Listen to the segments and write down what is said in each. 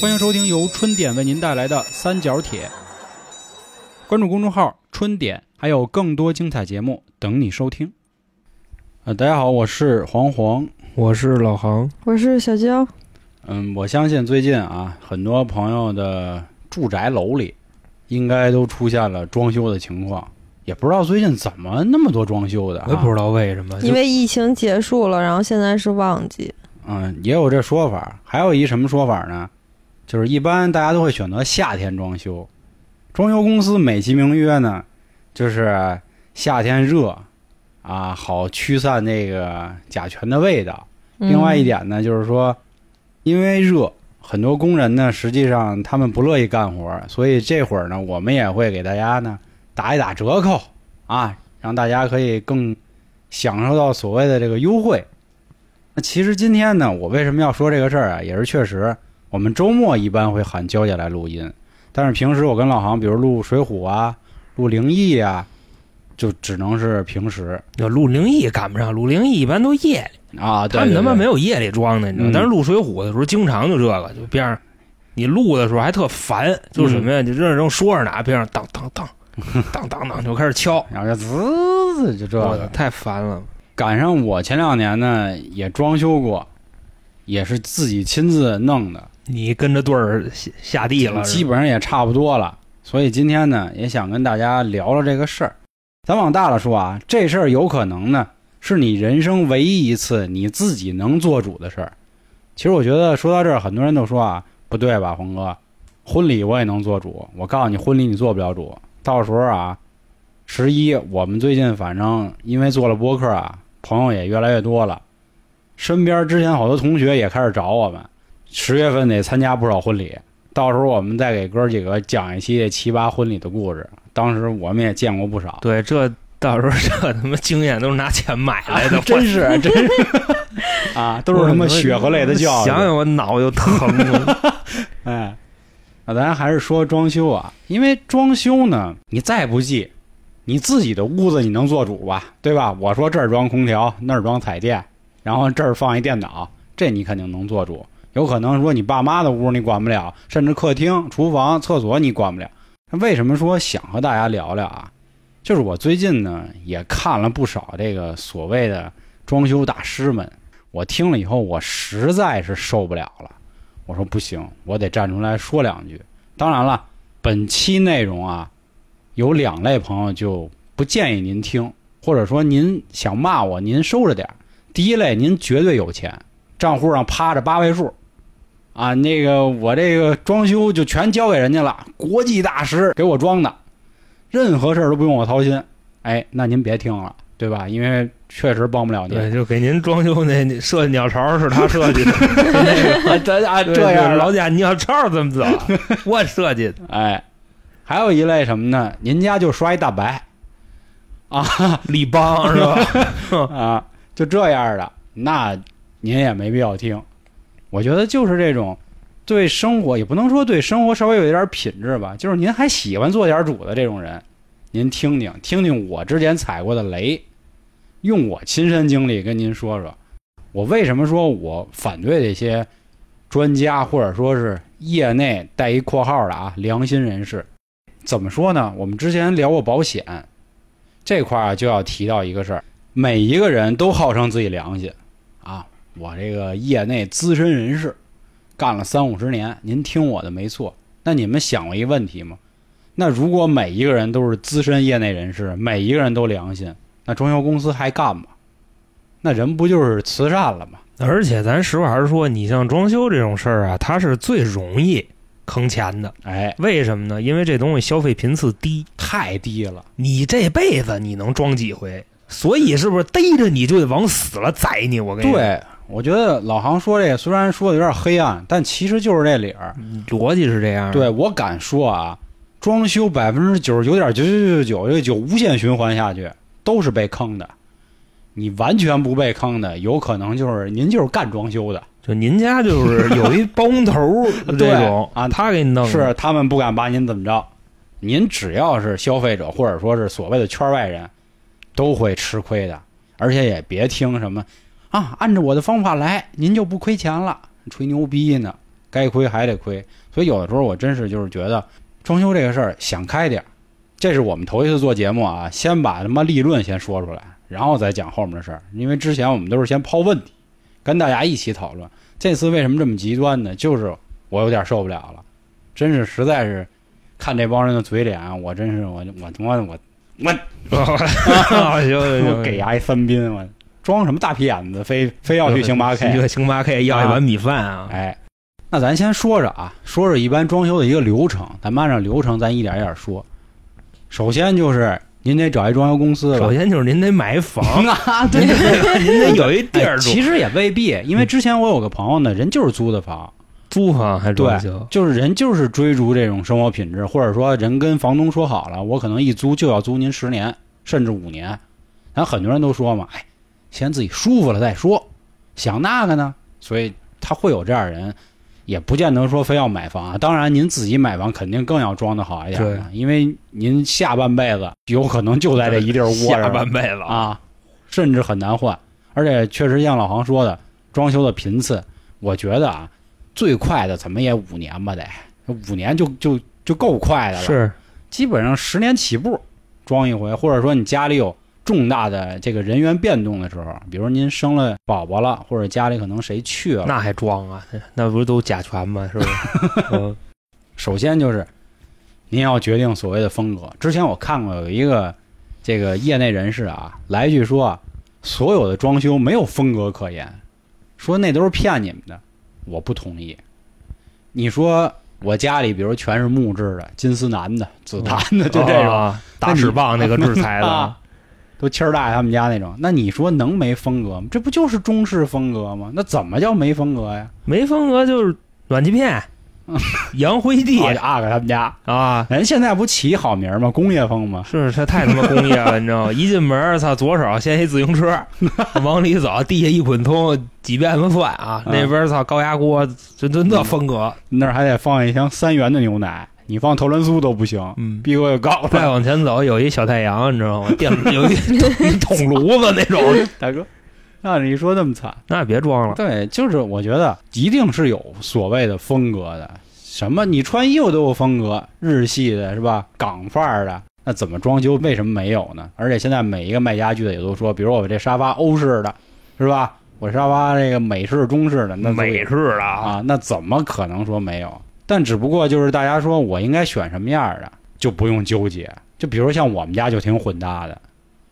欢迎收听由春点为您带来的三角铁。关注公众号“春点”，还有更多精彩节目等你收听。呃，大家好，我是黄黄。我是老杭，我是小娇，嗯，我相信最近啊，很多朋友的住宅楼里应该都出现了装修的情况，也不知道最近怎么那么多装修的、啊。我也不知道为什么，因为疫情结束了，然后现在是旺季，嗯，也有这说法。还有一什么说法呢？就是一般大家都会选择夏天装修，装修公司美其名曰呢，就是夏天热啊，好驱散那个甲醛的味道。另外一点呢，就是说，因为热，很多工人呢，实际上他们不乐意干活，所以这会儿呢，我们也会给大家呢打一打折扣啊，让大家可以更享受到所谓的这个优惠。那其实今天呢，我为什么要说这个事儿啊？也是确实，我们周末一般会喊娇姐来录音，但是平时我跟老航，比如录《水浒》啊、录灵异啊，就只能是平时要录灵异赶不上，录灵异一般都夜里，啊。对他们他妈没有有夜里装的，你知道？嗯但是录水浒的时候，经常就这个，就边上你录的时候还特烦，就是什么呀？就这正说着呢，边上当当当 当当当就开始敲，然后就滋滋就这个。我太烦了。赶上我前两年呢也装修过，也是自己亲自弄的，你跟着队儿下下地了，基本上也差不多了。所以今天呢，也想跟大家聊聊这个事儿。咱往大了说啊，这事儿有可能呢，是你人生唯一一次你自己能做主的事儿。其实我觉得说到这儿，很多人都说啊，不对吧，红哥，婚礼我也能做主。我告诉你，婚礼你做不了主。到时候啊，十一我们最近反正因为做了播客啊，朋友也越来越多了，身边之前好多同学也开始找我们，十月份得参加不少婚礼。到时候我们再给哥几个讲一期奇葩婚礼的故事。当时我们也见过不少，对，这到时候这他妈经验都是拿钱买来的，真是真是 啊，都是他妈血和泪的教育。想想我脑就疼了。哎，那咱还是说装修啊，因为装修呢，你再不济，你自己的屋子你能做主吧，对吧？我说这儿装空调，那儿装彩电，然后这儿放一电脑，这你肯定能做主。有可能说你爸妈的屋你管不了，甚至客厅、厨房、厕所你管不了。为什么说想和大家聊聊啊？就是我最近呢也看了不少这个所谓的装修大师们，我听了以后我实在是受不了了。我说不行，我得站出来说两句。当然了，本期内容啊，有两类朋友就不建议您听，或者说您想骂我，您收着点儿。第一类，您绝对有钱，账户上趴着八位数，啊，那个我这个装修就全交给人家了，国际大师给我装的，任何事儿都不用我操心。哎，那您别听了，对吧？因为确实帮不了您。对，就给您装修那那设计鸟巢是他设计的，啊，这啊对这样老贾鸟巢怎么走？我设计的。哎，还有一类什么呢？您家就刷一大白，啊 立邦是吧？啊，就这样的，那您也没必要听。我觉得就是这种对生活也不能说对生活稍微有一点品质吧，就是您还喜欢做点主的这种人，您听听听听我之前踩过的雷，用我亲身经历跟您说说，我为什么说我反对这些专家或者说是业内带一括号的啊良心人士。怎么说呢？我们之前聊过保险这块儿，就要提到一个事儿：每一个人都号称自己良心，我这个业内资深人士，干了三五十年，您听我的没错。那你们想过一个问题吗？那如果每一个人都是资深业内人士，每一个人都良心，那装修公司还干吗？那人不就是慈善了吗？而且咱实话实说，你像装修这种事儿啊，它是最容易坑钱的。哎，为什么呢？因为这东西消费频次低，太低了。你这辈子你能装几回？所以是不是逮着你就得往死了宰你？我跟你说，对，我觉得老航说这个虽然说的有点黑暗，但其实就是这理儿。逻辑是这样。对我敢说啊，装修百分之九十九点九九九九这个就无限循环下去，都是被坑的。你完全不被坑的，有可能就是您就是干装修的，就您家就是有一包工头对 这种啊他给你弄是他们不敢把您怎么着。您只要是消费者或者说是所谓的圈外人，都会吃亏的。而且也别听什么啊，按照我的方法来，您就不亏钱了，吹牛逼呢。该亏还得亏。所以有的时候我真是就是觉得装修这个事儿想开点儿。这是我们头一次做节目啊，先把他妈立论先说出来，然后再讲后面的事儿。因为之前我们都是先抛问题，跟大家一起讨论。这次为什么这么极端呢？就是我有点受不了了，真是实在是看这帮人的嘴脸，我真是我我他妈我我 行，给牙一三宾，我装什么大屁眼子，非非要去星巴克 去？星巴克要一碗米饭啊！哎，那咱先说着啊，说说一般装修的一个流程，咱们按照流程，咱一点一点说。首先就是您得找一装修公司首，先就是您得买房，啊，对对您得 有一地哎儿住，其实也未必，因为之前我有个朋友呢，人就是租的房，租房还装修，就是人就是追逐这种生活品质，或者说人跟房东说好了，我可能一租就要租您十年甚至五年。咱很多人都说嘛，哎，先自己舒服了再说，想那个呢，所以他会有这样人，也不见得说非要买房啊。当然，您自己买房肯定更要装的好一点的，因为您下半辈子有可能就在这一地儿窝下着半辈子，啊，甚至很难换。而且确实像老黄说的，装修的频次，我觉得啊，最快的怎么也五年吧，得五年就就就够快的了。，是基本上十年起步装一回，或者说你家里有重大的这个人员变动的时候，比如您生了宝宝了，或者家里可能谁去了，那还装啊？那不是都甲醛吗？是不是？嗯首先就是您要决定所谓的风格。之前我看过有一个这个业内人士啊，来一句说啊，所有的装修没有风格可言，说那都是骗你们的。我不同意。你说我家里比如全是木质的、金丝楠的、紫檀的，就这种、啊大石棒那个制裁的啊，都气儿大他们家那种，那你说能没风格吗？这不就是中式风格吗？那怎么叫没风格呀？没风格就是暖气片、洋灰地阿哥他们家，啊。人现在不起好名儿吗？工业风吗？是，这太他妈工业了，你知道吗？一进门，操，左手先一自行车，往里走，地下一滚通，几遍子算啊。那边操高压锅，这这那风格。那儿还得放一箱三元的牛奶，你放头仑苏都不行，嗯，逼我有高再。往前走有一小太阳，你知道吗？电 有一一桶炉子那种，大哥，那你说那么惨，那别装了。对，就是我觉得一定是有所谓的风格的。什么你穿衣服都有风格，日系的是吧？港范儿的，那怎么装修为什么没有呢？而且现在每一个卖家具的也都说，比如我这沙发欧式的，是吧？我沙发这个美式、中式的，那美式的啊，啊，那怎么可能说没有？但只不过就是大家说我应该选什么样的，就不用纠结。就比如像我们家就挺混搭的，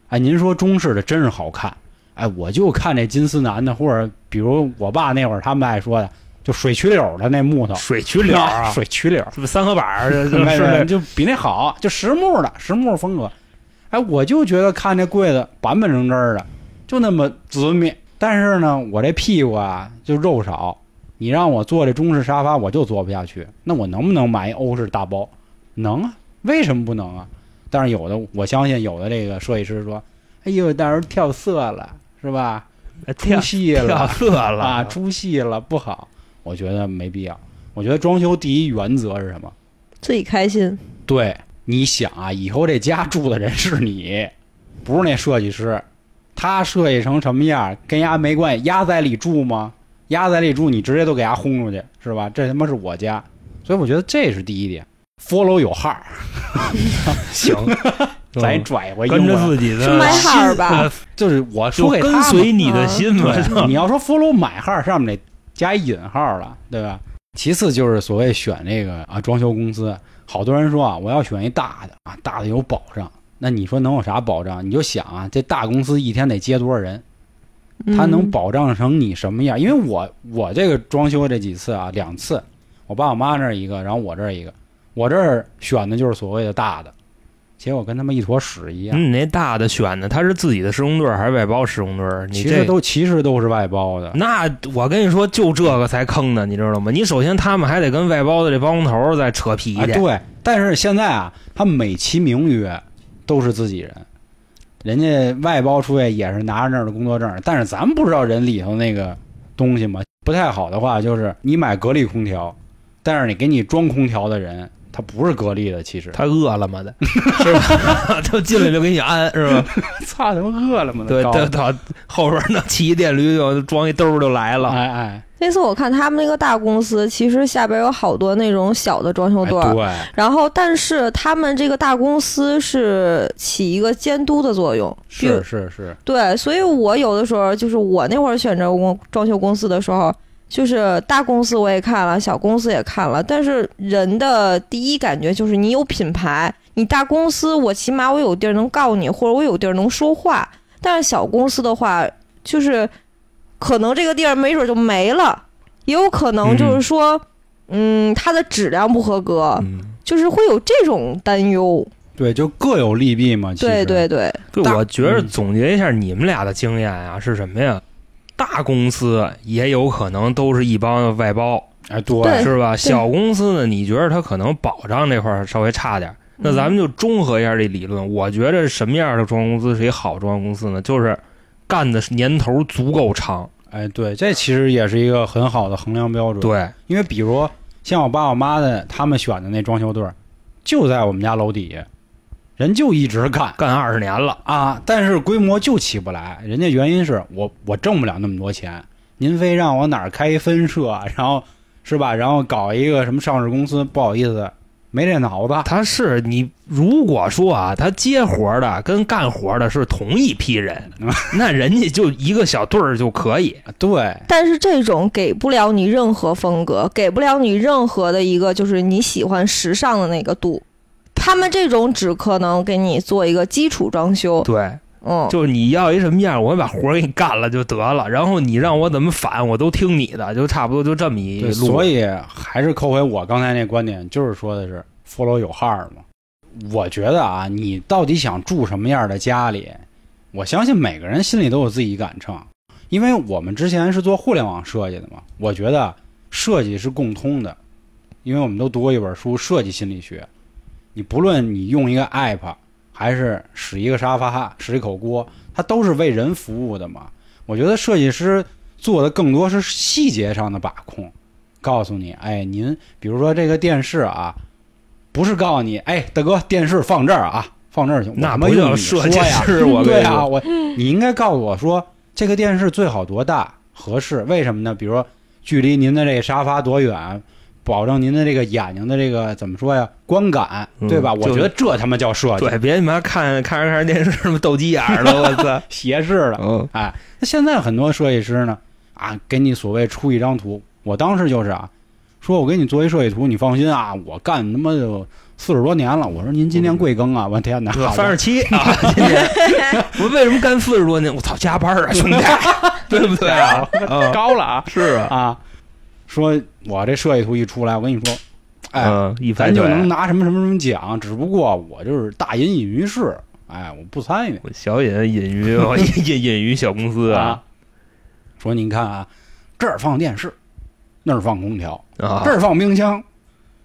哎，您说中式的真是好看，哎，我就看这金丝楠的，或者比如我爸那会儿他们爱说的，就水曲柳的那木头，水曲柳啊，水曲柳，是不是三合板儿？就比那好，就实木的实木风格。哎，我就觉得看这柜子板板正正的，就那么紫密。但是呢，我这屁股啊就肉少，你让我坐这中式沙发，我就坐不下去。那我能不能买一欧式大包？能啊，为什么不能啊？但是有的，我相信有的这个设计师说：“哎呦，到时候跳色了，是吧？跳出戏跳了色了啊，出戏了，不好。”我觉得没必要。我觉得装修第一原则是什么？自己开心。对，你想啊，以后这家住的人是你，不是那设计师，他设计成什么样跟丫没关系，丫在里住吗？丫在里住，你直接都给丫轰出去，是吧？这他妈是我家，所以我觉得这是第一点。follow 有号儿，行，咱嗯拽回跟着，自己的是买号吧呃就是我说跟随你的啊心嘛。对，你要说 follow 买号儿上面得加一引号了，对吧？其次就是所谓选这个啊装修公司，好多人说啊，我要选一大的啊，大的有保障。那你说能有啥保障？你就想啊，这大公司一天得接多少人？他能嗯保障成你什么样？因为我我这个装修这几次啊，两次，我爸我妈那儿一个，然后我这儿一个，我这儿选的就是所谓的大的，结果跟他们一坨屎一样。嗯你那大的选的，他是自己的施工队儿还是外包施工队儿？你其这实都其实都是外包的，那我跟你说，就这个才坑呢，你知道吗？你首先他们还得跟外包的这包工头儿再扯皮啊，去，对，但是现在啊，他们美其名曰都是自己人，人家外包出去也是拿着那儿的工作证，但是咱们不知道人里头那个东西嘛。不太好的话，就是你买格力空调，但是你给你装空调的人，它不是格力的，其实。他饿了么的，是吧？他进来就给你安，是吧？操他妈饿了么的对，高他他后边那骑一电驴就装一兜儿就来了。哎哎。那次我看他们那个大公司，其实下边有好多那种小的装修队对，然后但是他们这个大公司是起一个监督的作用，是是是，对，所以我有的时候就是我那会儿选择公装修公司的时候，就是大公司我也看了，小公司也看了，但是人的第一感觉就是你有品牌，你大公司我起码我有地儿能告你，或者我有地儿能说话，但是小公司的话，就是可能这个地儿没准就没了，也有可能就是说，嗯，它的质量不合格，嗯，就是会有这种担忧。对，就各有利弊嘛。其实对对对，对，我觉得嗯总结一下你们俩的经验啊，是什么呀？大公司也有可能都是一帮外包，哎对对是吧？小公司呢，你觉得它可能保障这块儿稍微差点儿。那咱们就综合一下这理论，我觉得什么样的装修公司是一好装修公司呢？就是干的年头足够长，哎对，这其实也是一个很好的衡量标准。，对，因为比如像我爸我妈的他们选的那装修队儿，就在我们家楼底下，人就一直干。干二十年了，啊，但是规模就起不来，人家原因是我我挣不了那么多钱，您非让我哪儿开一分社，然后是吧，然后搞一个什么上市公司，不好意思，没这脑子。他是你如果说啊，他接活的跟干活的是同一批人，那人家就一个小队儿就可以。对，但是这种给不了你任何风格，给不了你任何的一个就是你喜欢时尚的那个度。他们这种只可能给你做一个基础装修，对，嗯，就是你要一什么样，我把活儿给你干了就得了，然后你让我怎么反，我都听你的，就差不多就这么一对，路。所以还是扣回我刚才那观点，就是说的是 follow 有 heart 嘛。我觉得啊，你到底想住什么样的家里，我相信每个人心里都有自己杆秤，因为我们之前是做互联网设计的嘛。我觉得设计是共通的，因为我们都读过一本书《设计心理学》。你不论你用一个 app，还是使一个沙发、使一口锅，它都是为人服务的嘛。我觉得设计师做的更多是细节上的把控，告诉你，哎，您比如说这个电视啊，不是告诉你，哎，大哥，电视放这儿啊，放这儿去，我那不他妈用你叫设计说呀，师，我 对啊，我你应该告诉我说，这个电视最好多大合适？为什么呢？比如说距离您的这个沙发多远，保证您的这个眼睛的这个怎么说呀，观感，嗯对吧？我觉得这他妈叫设计，对，别你妈看看着看着电视什么斗鸡眼儿了，我操！斜视了。嗯，哎，那现在很多设计师呢，啊，给你所谓出一张图，我当时就是啊，说我给你做一设计图，你放心啊，我干他妈就四十多年了。我说您今年贵庚啊？我天哪，三十七啊，今年 我为什么干四十多年？我操，加班啊，兄弟，对不对啊？啊，高了啊是啊，啊！说我这设计图一出来，我跟你说，哎，嗯，一咱就能拿什么什么什么奖，只不过我就是大隐隐于市，哎，我不参与我小隐隐于隐隐隐于小公司啊说您看啊，这儿放电视，那儿放空调，啊这儿放冰箱，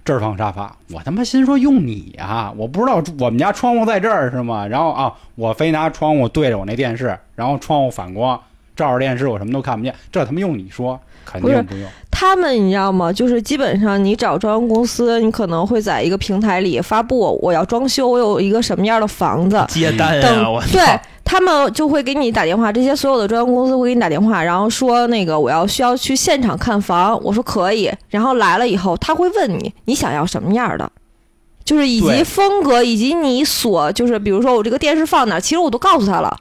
这儿放沙发。我他妈心说用你啊，我不知道我们家窗户在这儿是吗？然后啊，我非拿窗户对着我那电视，然后窗户反光，照着电视我什么都看不见，这他妈用你说肯定不用。他们你知道吗？就是基本上你找装修公司，你可能会在一个平台里发布我要装修，我有一个什么样的房子，接单等啊，我对他们就会给你打电话，这些所有的装修公司会给你打电话，然后说那个我要需要去现场看房，我说可以，然后来了以后他会问你你想要什么样的，就是以及风格，以及你所就是比如说我这个电视放哪儿，其实我都告诉他了。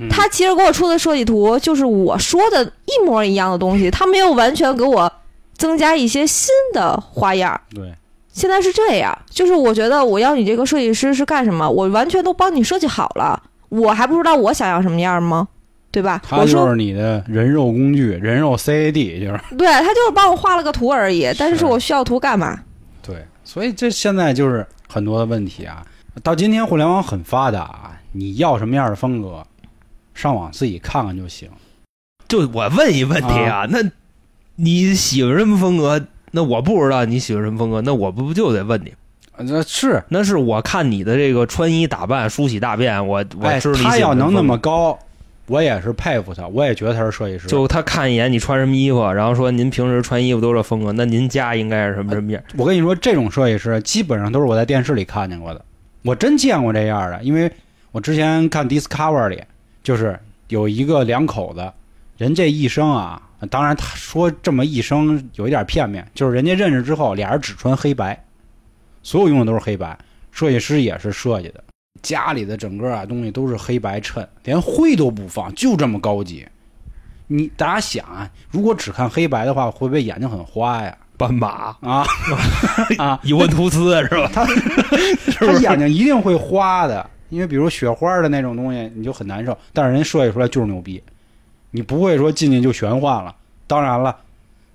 嗯他其实给我出的设计图就是我说的一模一样的东西，他没有完全给我增加一些新的花样。对现在是这样，就是我觉得我要你这个设计师是干什么，我完全都帮你设计好了，我还不知道我想要什么样吗？对吧？他就是你的人肉工具，人肉 CAD 就是对他就是帮我画了个图而已，但是是我需要图干嘛？对，所以这现在就是很多的问题啊。到今天互联网很发达啊，你要什么样的风格，上网自己看看就行。就我问一问题啊，那你喜欢什么风格？那我不知道你喜欢什么风格，那我不就得问你？啊这是那是我看你的这个穿衣打扮、梳洗大便，我我他要能那么高，我也是佩服他，我也觉得他是设计师。就他看一眼你穿什么衣服，然后说您平时穿衣服都是这风格，那您家应该是什么什么样？我跟你说，这种设计师基本上都是我在电视里看见过的，我真见过这样的。因为我之前看 Discover 里，就是有一个两口子，人这一生啊，当然他说这么一生有一点片面，就是人家认识之后，俩人只穿黑白，所有用的都是黑白，设计师也是设计的，家里的整个啊东西都是黑白衬，连灰都不放，就这么高级。你大家想啊，如果只看黑白的话，会不会眼睛很花呀？斑马、啊啊！伊文图斯是吧？他 他眼睛一定会花的，因为比如雪花的那种东西，你就很难受。但是人设计出来就是牛逼，你不会说进去就玄幻了。当然了，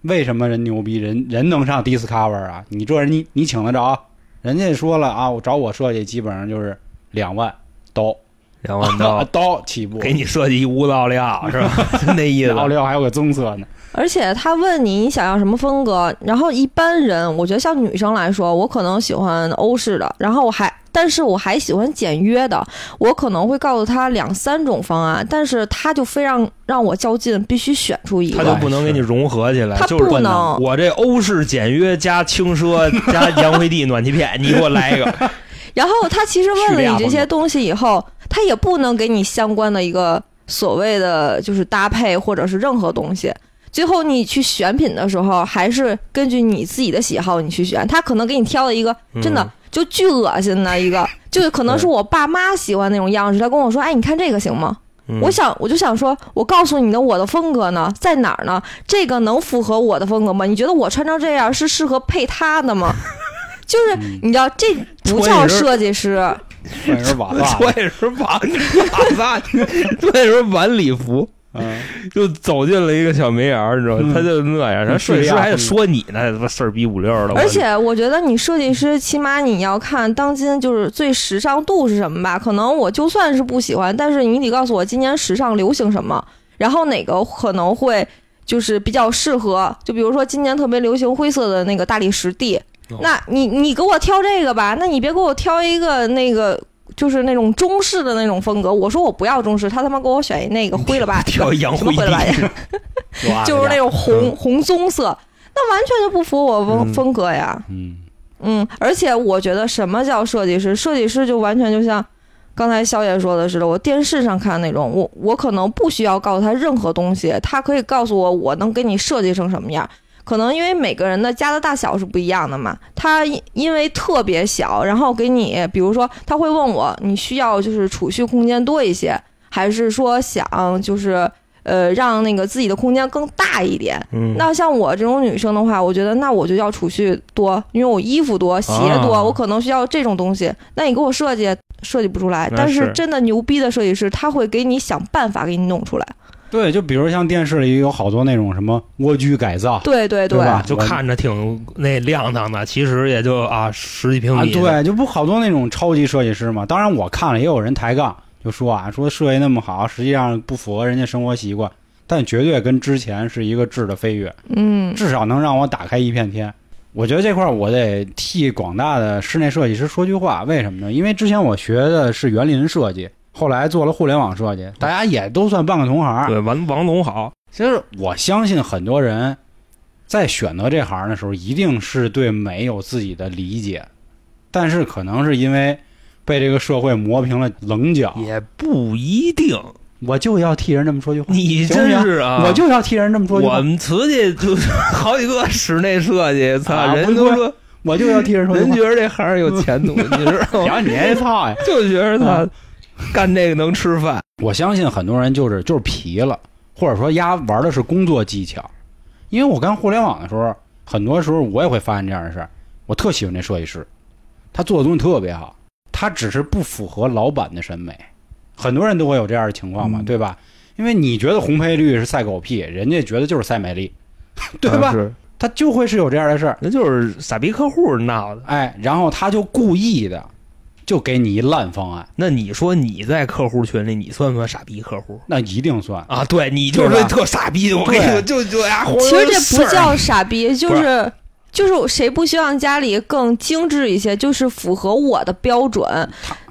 为什么人牛逼？人人能上 Discover 啊？你这人你你请得着？人家说了啊，我找我设计基本上就是两万刀，两万刀 刀起步，给你设计一无道料是吧？就那意思。奥利奥还有个棕色呢。而且他问你你想要什么风格，然后一般人，我觉得像女生来说，我可能喜欢欧式的，然后我还，但是我还喜欢简约的，我可能会告诉他两三种方案，但是他就非让让我较劲，必须选出一个他就，不能给你融合起来，他就是不能。我这欧式简约加轻奢加洋灰地暖气片，你给我来一个。然后他其实问了你这些东西以后，他也不能给你相关的一个所谓的就是搭配或者是任何东西。最后你去选品的时候，还是根据你自己的喜好你去选。他可能给你挑了一个真的嗯就巨恶心的一个，就可能是我爸妈喜欢那种样式。他跟我说：“哎，你看这个行吗？”嗯我想，我就想说，我告诉你的我的风格呢在哪儿呢？这个能符合我的风格吗？你觉得我穿成这样是适合配他的吗？就是嗯你知道，这不叫设计师，那是瓦 萨，所以是晚礼服嗯，就走进了一个小煤眼儿，你知道吗？嗯他就那样，人设计师还得说你呢，他妈事儿逼五六的。而且我觉得你设计师，起码你要看当今就是最时尚度是什么吧。可能我就算是不喜欢，但是你得告诉我今年时尚流行什么，然后哪个可能会就是比较适合。就比如说今年特别流行灰色的那个大理石地，哦那你你给我挑这个吧，那你别给我挑一个那个。就是那种中式的那种风格，我说我不要中式，他他妈给我选一那个 灰了吧唧什么灰了吧唧 就是那种红、嗯红棕色，那完全就不符我风嗯风格呀。嗯嗯，而且我觉得什么叫设计师？设计师就完全就像刚才肖爷说的似的，我电视上看那种，我我可能不需要告诉他任何东西，他可以告诉我我能给你设计成什么样。可能因为每个人的家的大小是不一样的嘛，他因因为特别小，然后给你，比如说他会问我，你需要就是储蓄空间多一些，还是说想就是呃让那个自己的空间更大一点？嗯，那像我这种女生的话，我觉得那我就要储蓄多，因为我衣服多、鞋多，啊我可能需要这种东西。那你给我设计设计不出来，但是是真的牛逼的设计师，他会给你想办法给你弄出来。对，就比如像电视里有好多那种什么蜗居改造，对对对吧就看着挺那亮堂的，其实也就啊十几平啊，米。，对，就不好多那种超级设计师嘛。当然我看了，也有人抬杠，就说啊，说设计那么好，实际上不符合人家生活习惯，但绝对跟之前是一个质的飞跃，嗯，至少能让我打开一片天。我觉得这块儿我得替广大的室内设计师说句话，为什么呢？因为之前我学的是园林设计，后来做了互联网设计，大家也都算半个同行。对，王王总好，其实我相信很多人在选择这行的时候，一定是对美有自己的理解，但是可能是因为被这个社会磨平了棱角，也不一定。我就要替人这么说句话，你真是啊，我就要替人这么说句话，我们瓷器就是好几个室内设计，操，啊人都说我就要替人说人觉。得这行有前途，你知道吗？你这操呀！就觉得他嗯 干这个能吃饭。我相信很多人就是就是皮了，或者说丫玩的是工作技巧。因为我干互联网的时候，很多时候我也会发现这样的事儿。我特喜欢这设计师，他做的东西特别好，他只是不符合老板的审美。很多人都会有这样的情况嘛，嗯对吧？因为你觉得红配绿是赛狗屁，人家觉得就是赛美丽，对吧？啊，他就会是有这样的事儿，那就是傻逼客户闹的。哎，然后他就故意的就给你一烂方案，那你说你在客户群里，你算不算傻逼客户那一定算。啊？对你就是特傻逼的，我跟你说，就就呀，其实这不叫傻逼，就是就是谁不希望家里更精致一些，就是符合我的标准。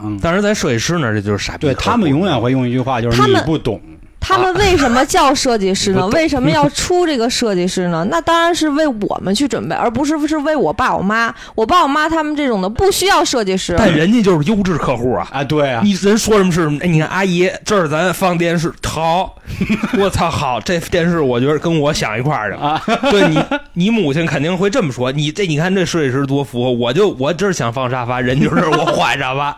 嗯，但是在设计师那儿，这就是傻逼。对他们永远会用一句话，就是他们你不懂。他们为什么叫设计师呢？为什么要出这个设计师呢？那当然是为我们去准备，而不是是为我爸我妈。我爸我妈他们这种的不需要设计师。但人家就是优质客户啊。啊，对啊，你人说什么是什么？哎，你看阿姨，这儿咱放电视，好，我操，好，这电视我觉得跟我想一块儿去了。啊，对你，你母亲肯定会这么说。你这，你看这设计师多符合，我就我这儿想放沙发，人就是我换沙发，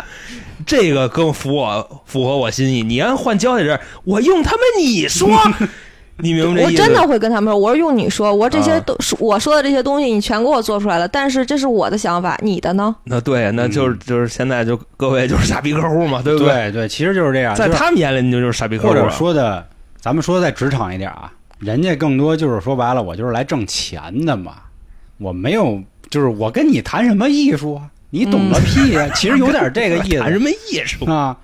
这个更符我符合我心意。你要换胶在这儿，我用他们你说，你明白这意思？我真的会跟他们说，我说用你说，我说这些啊都是、我说的这些东西，你全给我做出来了，但是这是我的想法，你的呢？那对，那就是就是现在就各位就是傻逼客户嘛，对不对？对对，其实就是这样，在他们眼里，你就就是傻逼客户或。者说的，咱们说在职场一点啊，人家更多就是说白了，我就是来挣钱的嘛，我没有，就是我跟你谈什么艺术啊，你懂个屁呀、其实有点这个意思 谈什么艺术？啊。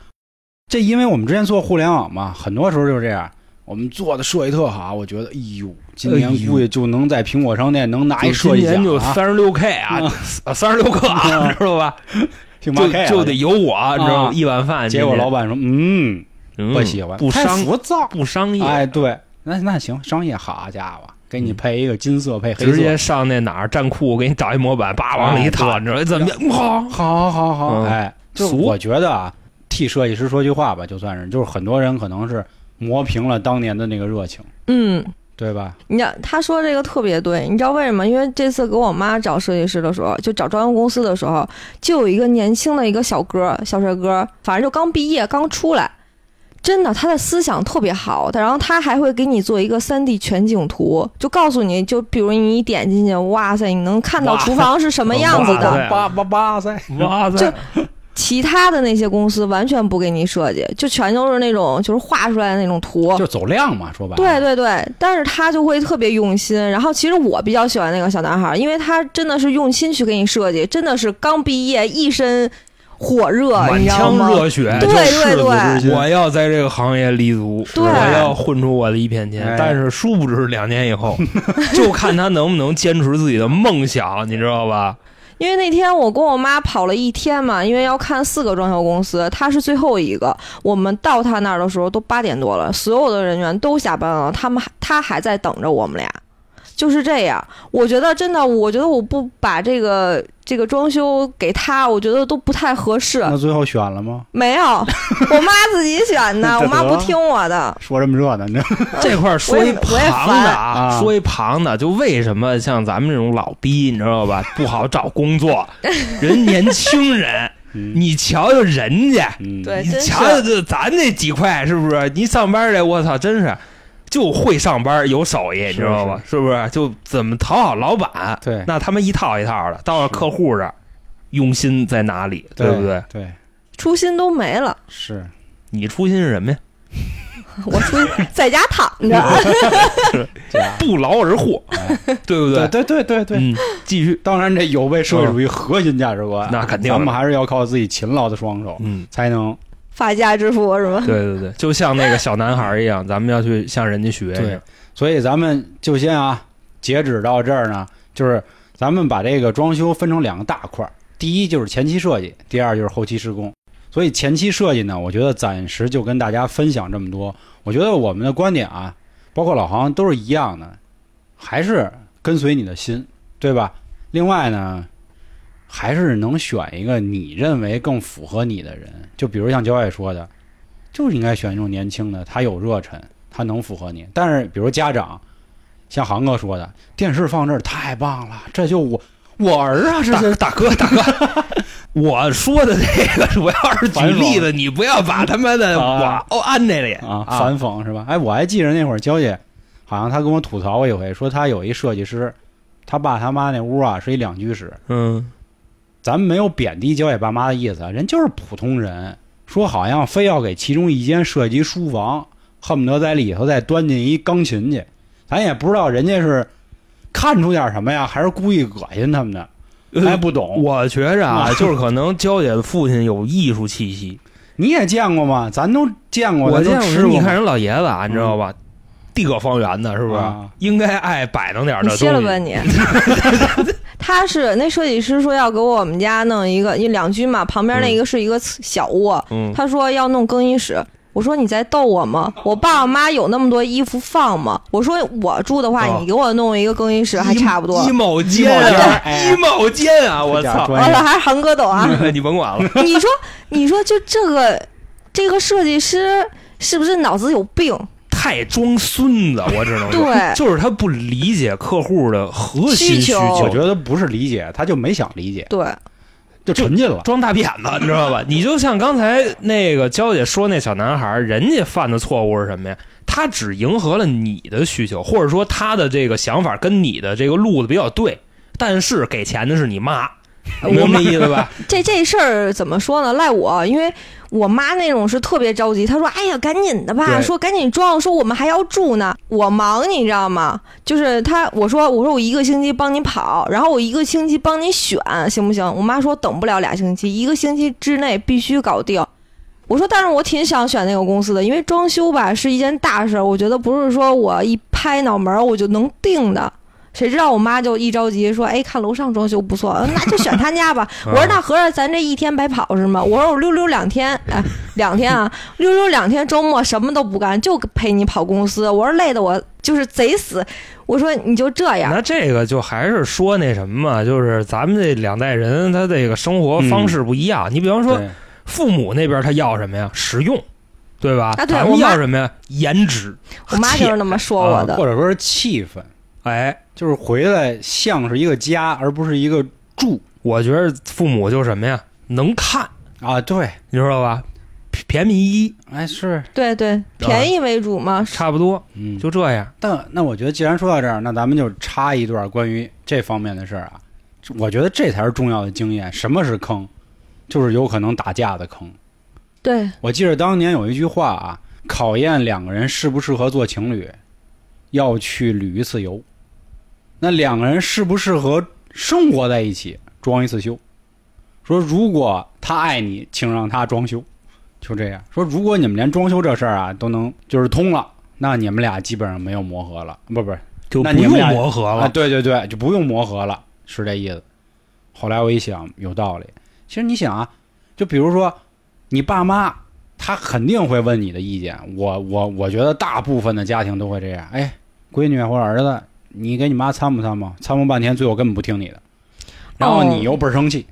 这因为我们之前做互联网嘛，很多时候就是这样。我们做的设计特好，我觉得，哎呦，今年估计就能在苹果商店能拿一设计今年就三十六 K 啊，三十六克啊，啊知道吧？挺八就得有我，你知道吗？啊一碗饭。结果老板说，嗯，嗯不喜欢，太不商浮躁，不商业，哎，对，那那行，商业好家伙，给你配一个金色配黑色，直接上那哪儿站库，给你找一模板，叭往里一套，哎你知道怎么样？好，好好好，嗯哎，就我觉得啊，替设计师说句话吧，就算是，就是很多人可能是磨平了当年的那个热情，嗯，对吧？你知道他说这个特别对，你知道为什么？因为这次给我妈找设计师的时候，就找装修公司的时候，就有一个年轻的一个小哥，小帅哥，反正就刚毕业刚出来，真的他的思想特别好，然后他还会给你做一个三 D 全景图，就告诉你就比如你一点进去，哇塞，你能看到厨房是什么样子哇的。塞 八八八塞，哇就，其他的那些公司完全不给你设计，就全都是那种就是画出来的那种图，就走量嘛，说白了，对对对，但是他就会特别用心。然后其实我比较喜欢那个小男孩，因为他真的是用心去给你设计，真的是刚毕业一身火热，你满腔吗？热血，对对对我要在这个行业立足，对我要混出我的一片天。哎但是殊不知，两年以后，就看他能不能坚持自己的梦想，你知道吧？因为那天我跟我妈跑了一天嘛，因为要看四个装修公司，他是最后一个。我们到他那儿的时候都八点多了，所有的人员都下班了，他们还他还在等着我们俩。就是这样，我觉得真的，我觉得我不把这个这个装修给他，我觉得都不太合适。那最后选了吗？没有，我妈自己选的，我妈不听我的。说这么热闹，你这这块说一旁的啊，啊说一旁的，就为什么像咱们这种老逼，你知道吧，不好找工作，人年轻人，嗯你瞧瞧人家，你瞧瞧这咱这几块是不是？你上班这，我操，真是就会上班，有手艺，你知道吧？是不是？就怎么讨好老板，对那他们一套一套的，到了客户这儿，用心在哪里，对不对？？对，初心都没了，是你初心是什么呀？我初心在家躺着。不劳而获，哎对不对对对对对。嗯，继续，当然，这有违社会主义核心价值观，那肯定的咱们还是要靠自己勤劳的双手嗯。才能发家致富是吗？对对对，就像那个小男孩一样，咱们要去向人家学。对，所以咱们就先啊，截止到这儿呢，就是咱们把这个装修分成两个大块儿，第一就是前期设计，第二就是后期施工。所以前期设计呢，我觉得暂时就跟大家分享这么多。我觉得我们的观点啊，包括老航都是一样的，还是跟随你的心，对吧？另外呢，还是能选一个你认为更符合你的人，就比如像焦爱说的，就是应该选一种年轻的，他有热忱，他能符合你。但是比如家长，像航哥说的，电视放这儿太棒了，这就我我儿啊，这大是大哥大哥，我说的这个主要是举例子，你不要把他妈的啊我哦安这里啊反讽是吧？哎，我还记着那会儿娇姐，好像她跟我吐槽过一回，说她有一设计师，他爸他妈那屋啊是一两居室，嗯咱们没有贬低娇姐爸妈的意思啊，人就是普通人，说好像非要给其中一间设计书房，恨不得在里头再端进一钢琴去，咱也不知道人家是看出点什么呀，还是故意恶心他们的，还不懂。我觉着啊啊，就是可能娇姐的父亲有艺术气息。你也见过吗？咱都见过，我见过。你看人老爷子啊，你知道吧？地阁方圆的，是不是啊？应该爱摆弄点你的东西。歇了吧你。他是那设计师说要给我们家弄一个，因为两居嘛，旁边那一个是一个小卧，嗯，他说要弄更衣室，我说你在逗我吗？我爸我妈有那么多衣服放吗？我说我住的话，哦你给我弄一个更衣室还差不多。衣帽间衣帽间啊！我操！完了还是韩哥懂啊！你甭管了，你说你说就这个这个设计师是不是脑子有病？太装孙子，我只能说，对就是他不理解客户的核心需需求我觉得不是理解，他就没想理解，对，就沉浸了。装大扁子，你知道吧？你就像刚才那个娇姐说那小男孩，人家犯的错误是什么呀？他只迎合了你的需求，或者说他的这个想法跟你的这个路子比较对，但是给钱的是你妈，明白这意思吧？这这事儿怎么说呢？赖我，因为我妈那种是特别着急，她说：“哎呀，赶紧的吧，说赶紧装，说我们还要住呢。”我忙，你知道吗？就是她，我说我说我一个星期帮你跑，然后我一个星期帮你选，行不行？我妈说等不了俩星期，一个星期之内必须搞定。我说，但是我挺想选那个公司的，因为装修吧是一件大事儿，我觉得不是说我一拍脑门儿我就能定的。谁知道我妈就一着急说：“哎，看楼上装修不错，那就选他家吧。”我说：“那合着咱这一天白跑是吗？”我说：“我溜溜两天，哎，两天啊，溜溜两天，周末什么都不干，就陪你跑公司。”我说：“累的我就是贼死。”我说：“你就这样。那这个就还是说那什么嘛，就是咱们这两代人他这个生活方式不一样。你比方说父母那边他要什么呀？实用，对吧？咱们要什么呀？颜值。”我妈就是那么说我的。或者说是气氛，哎，就是回来像是一个家，而不是一个住我觉得父母就什么呀？能看，啊。对，你知道吧？便宜一，哎是，对对，便宜为主嘛。差不多嗯，就这样。但那我觉得，既然说到这儿，那咱们就插一段关于这方面的事儿啊。我觉得这才是重要的经验。什么是坑？就是有可能打架的坑。对，我记得当年有一句话啊，考验两个人适不适合做情侣，要去旅一次游。那两个人适不适合生活在一起，装一次修。说如果他爱你，请让他装修，就这样。说如果你们连装修这事儿啊都能就是通了，那你们俩基本上没有磨合了，不不是就不用磨合了。对对对，就不用磨合了，是这意思。后来我一想，有道理。其实你想啊，就比如说你爸妈，他肯定会问你的意见。我我我觉得大部分的家庭都会这样。哎，闺女或者儿子，你给你妈参谋参谋，参谋半天，最后根本不听你的，然后你又倍儿生气，